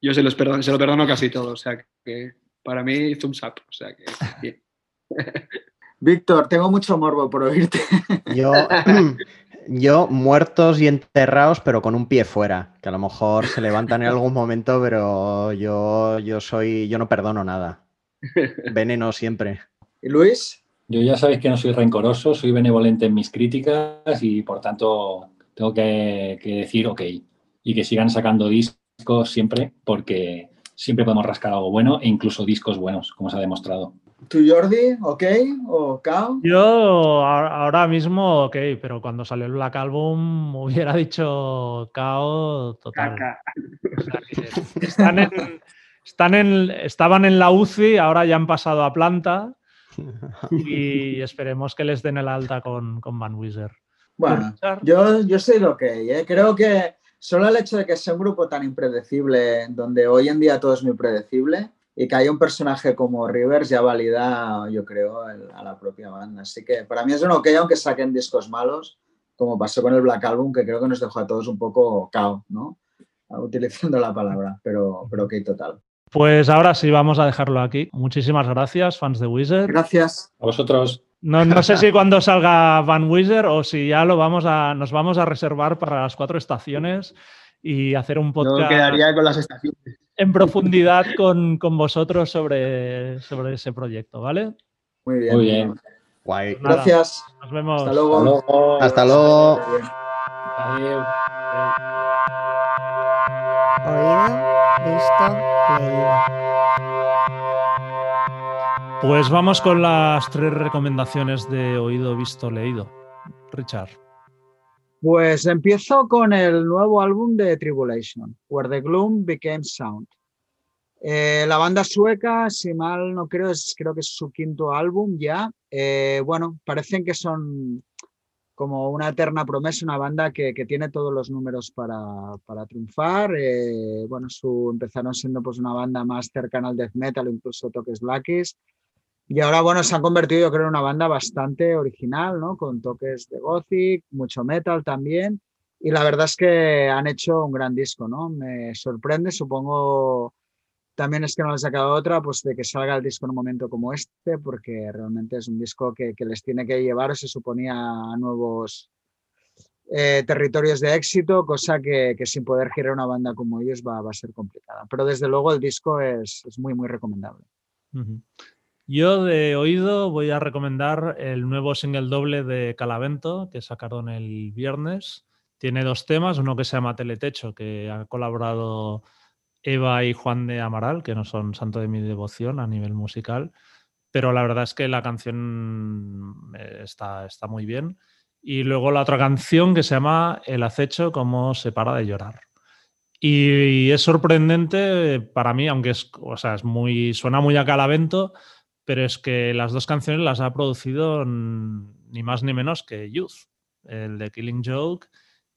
Yo se, los perdono, se lo perdono casi todo, o sea que para mí thumbs up, o sea que bien. Víctor, tengo mucho morbo por oírte. Yo, yo muertos y enterrados, pero con un pie fuera, que a lo mejor se levantan en algún momento, pero yo, yo soy, yo no perdono nada. Veneno siempre. ¿Y Luis? Yo ya sabéis que no soy rencoroso, soy benevolente en mis críticas y por tanto tengo que, que decir ok y que sigan sacando discos siempre, porque siempre podemos rascar algo bueno e incluso discos buenos, como se ha demostrado. ¿Tú, Jordi, ok? ¿O Cao? Yo ahora mismo ok, pero cuando salió el Black Album hubiera dicho Cao total. están en, están en, estaban en la UCI, ahora ya han pasado a planta y esperemos que les den el alta con, con Van Wieser. Bueno, yo, yo soy lo que, ¿eh? creo que Solo el hecho de que sea un grupo tan impredecible, donde hoy en día todo es muy predecible, y que haya un personaje como Rivers ya valida, yo creo, a la propia banda. Así que para mí es un ok, aunque saquen discos malos, como pasó con el Black Album, que creo que nos dejó a todos un poco cao, ¿no? Utilizando la palabra, pero, pero ok, total. Pues ahora sí, vamos a dejarlo aquí. Muchísimas gracias, fans de Wizard. Gracias. A vosotros. No, no sé si cuando salga Van Wizard o si ya lo vamos a, nos vamos a reservar para las cuatro estaciones y hacer un podcast. Yo quedaría con las estaciones. En profundidad con, con vosotros sobre, sobre ese proyecto, ¿vale? Muy bien. Muy bien. Guay. Nada, Gracias. Nos vemos. Hasta luego. Hasta luego. Hasta luego. Adiós. Oído, visto, leído. Pues vamos con las tres recomendaciones de oído, visto, leído. Richard. Pues empiezo con el nuevo álbum de Tribulation, Where the Gloom Became Sound. Eh, la banda sueca, si mal no creo, es, creo que es su quinto álbum ya. Eh, bueno, parecen que son como una eterna promesa, una banda que, que tiene todos los números para, para triunfar. Eh, bueno, su, empezaron siendo pues una banda más cercana al death metal, incluso toques blackies. Y ahora, bueno, se han convertido, yo creo, en una banda bastante original, ¿no? Con toques de gothic, mucho metal también. Y la verdad es que han hecho un gran disco, ¿no? Me sorprende, supongo también es que no les ha quedado otra, pues de que salga el disco en un momento como este, porque realmente es un disco que, que les tiene que llevar, se suponía, a nuevos eh, territorios de éxito, cosa que, que, sin poder girar una banda como ellos va, va a ser complicada. Pero desde luego el disco es, es muy, muy recomendable. Uh -huh. Yo de oído voy a recomendar el nuevo single doble de Calavento que sacaron el viernes. Tiene dos temas, uno que se llama Teletecho, que ha colaborado Eva y Juan de Amaral, que no son santo de mi devoción a nivel musical, pero la verdad es que la canción está, está muy bien. Y luego la otra canción que se llama El acecho, como se para de llorar. Y, es sorprendente para mí, aunque es, o sea, es muy, suena muy a calavento, pero es que las dos canciones las ha producido ni más ni menos que Youth, el de Killing Joke,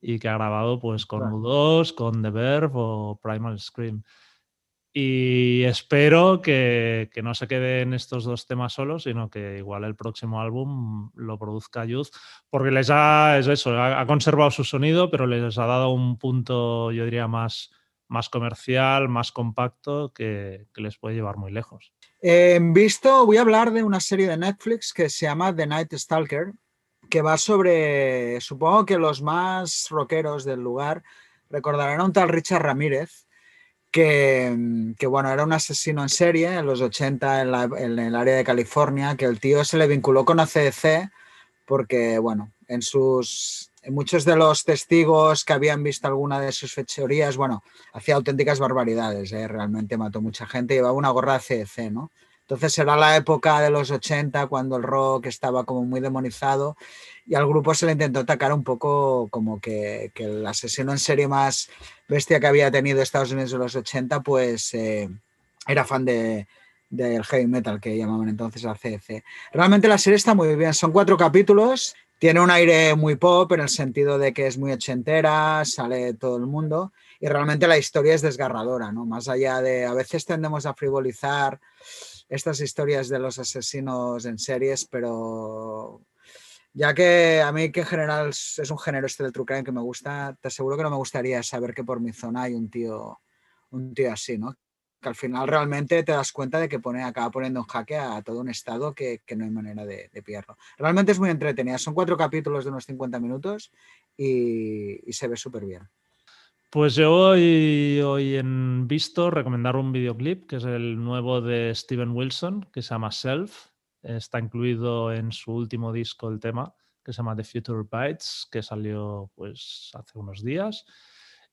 y que ha grabado pues con U2, con The Verve o Primal Scream. Y espero que, que, no se queden estos dos temas solos, sino que igual el próximo álbum lo produzca Youth, porque les ha, es eso, ha, ha, conservado su sonido, pero les ha dado un punto, yo diría, más, más comercial, más compacto, que, les puede llevar muy lejos. Visto, voy a hablar de una serie de Netflix que se llama The Night Stalker, que va sobre, supongo que los más rockeros del lugar recordarán a un tal Richard Ramírez, que, que, bueno, era un asesino en serie en los 80 en, la, el área de California, que el tío se le vinculó con ACDC porque, bueno, en sus... Muchos de los testigos que habían visto alguna de sus fechorías, bueno, hacía auténticas barbaridades, ¿eh? realmente mató mucha gente, llevaba una gorra de ACDC, ¿no? Entonces era la época de los 80 cuando el rock estaba como muy demonizado y al grupo se le intentó atacar un poco como que, que el asesino en serie más bestia que había tenido Estados Unidos en los 80 pues eh, era fan de, del heavy metal que llamaban entonces la CDC. Realmente la serie está muy bien, son cuatro capítulos, tiene un aire muy pop en el sentido de que es muy ochentera, sale todo el mundo y realmente la historia es desgarradora, ¿no? Más allá de, a veces tendemos a frivolizar estas historias de los asesinos en series, pero ya que a mí que en general es un género este del true que me gusta, te aseguro que no me gustaría saber que por mi zona hay un tío, un tío así, ¿no? Que al final realmente te das cuenta de que pone, acaba poniendo en jaque a todo un estado que, que no hay manera de, de, pillarlo. Realmente es muy entretenida, son cuatro capítulos de unos 50 minutos y, y se ve súper bien. Pues yo hoy, hoy en visto recomendar un videoclip que es el nuevo de Steven Wilson, que se llama Self. Está incluido en su último disco el tema, que se llama The Future Bites, que salió pues hace unos días.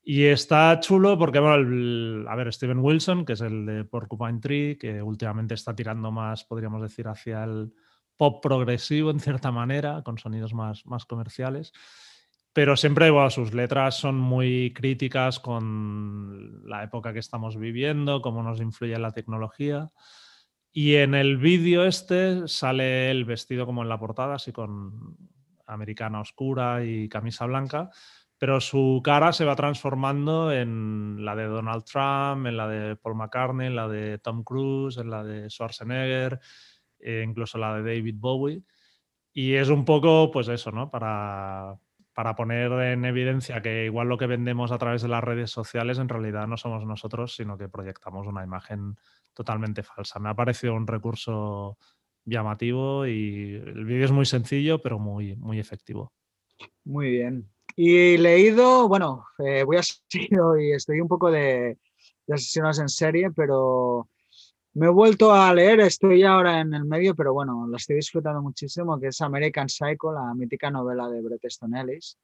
Y está chulo porque, bueno, a ver, Steven Wilson, que es el de Porcupine Tree, que últimamente está tirando más, podríamos decir, hacia el pop progresivo en cierta manera, con sonidos más, más comerciales pero siempre bueno, sus letras son muy críticas con la época que estamos viviendo, cómo nos influye la tecnología. Y en el vídeo este sale el vestido como en la portada, así con americana oscura y camisa blanca, pero su cara se va transformando en la de Donald Trump, en la de Paul McCartney, en la de Tom Cruise, en la de Schwarzenegger, e incluso la de David Bowie. Y es un poco, pues eso, ¿no? Para, para poner en evidencia que igual lo que vendemos a través de las redes sociales en realidad no somos nosotros, sino que proyectamos una imagen totalmente falsa. Me ha parecido un recurso llamativo y el vídeo es muy sencillo, pero muy, muy efectivo. Muy bien. Y leído, bueno, eh, voy a seguir hoy, estoy un poco de, de asesinos en serie, pero me he vuelto a leer, estoy ahora en el medio, pero bueno, lo estoy disfrutando muchísimo, que es American Psycho, la mítica novela de Bret Easton Ellis,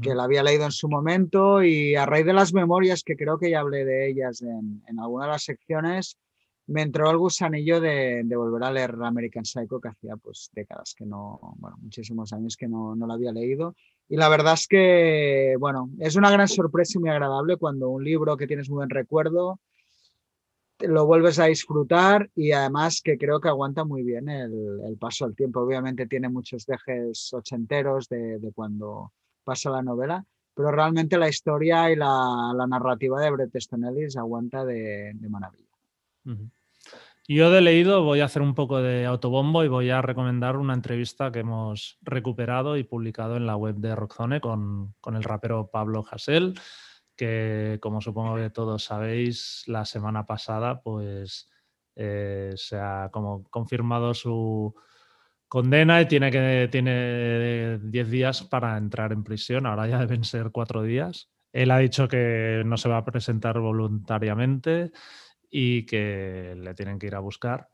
que la había leído en su momento y a raíz de las memorias, que creo que ya hablé de ellas en, en alguna de las secciones, me entró el gusanillo de, de, volver a leer American Psycho, que hacía pues décadas que no, bueno, muchísimos años que no, no la había leído. Y la verdad es que, bueno, es una gran sorpresa y muy agradable cuando un libro que tienes muy buen recuerdo, lo vuelves a disfrutar y además que creo que aguanta muy bien el, el paso del tiempo. Obviamente tiene muchos dejes ochenteros de, de, cuando pasa la novela, pero realmente la historia y la, narrativa de Bret Easton Ellis aguanta de, de maravilla. Yo de leído voy a hacer un poco de autobombo y voy a recomendar una entrevista que hemos recuperado y publicado en la web de Rockzone con, con el rapero Pablo Hassel que como supongo que todos sabéis, la semana pasada pues eh, se ha como confirmado su condena y tiene que tiene 10 días para entrar en prisión, ahora ya deben ser cuatro días. Él ha dicho que no se va a presentar voluntariamente y que le tienen que ir a buscar.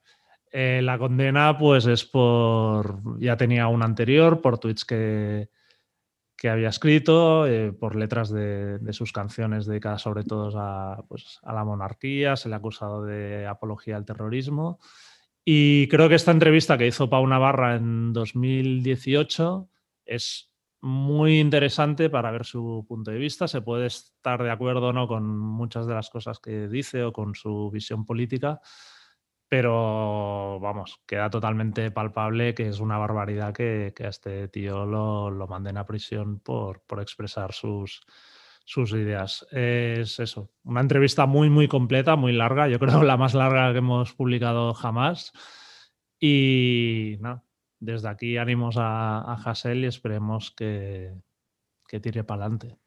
Eh, la condena pues es por, ya tenía una anterior, por tweets que, que había escrito, eh, por letras de, de, sus canciones dedicadas sobre todo a, pues, a, la monarquía, se le ha acusado de apología al terrorismo. Y creo que esta entrevista que hizo Pau Navarra en 2018 es muy interesante para ver su punto de vista. Se puede estar de acuerdo o no con muchas de las cosas que dice o con su visión política, pero vamos, queda totalmente palpable que es una barbaridad que, que a este tío lo, lo, manden a prisión por, por expresar sus, sus, ideas. Es eso, una entrevista muy, muy completa, muy larga, yo creo la más larga que hemos publicado jamás. Y no, desde aquí ánimos a, a Hassel y esperemos que, que tire para adelante.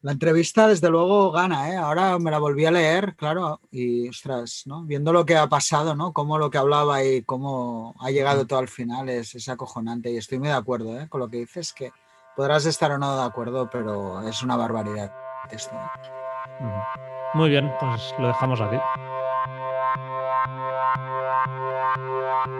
La entrevista, desde luego, gana, ¿eh? Ahora me la volví a leer, claro, y ostras, ¿no? Viendo lo que ha pasado, ¿no? Cómo lo que hablaba y cómo ha llegado todo al final es, es acojonante. Y estoy muy de acuerdo, ¿eh? Con lo que dices, que podrás estar o no de acuerdo, pero es una barbaridad esto. ¿eh? Muy bien, pues lo dejamos aquí.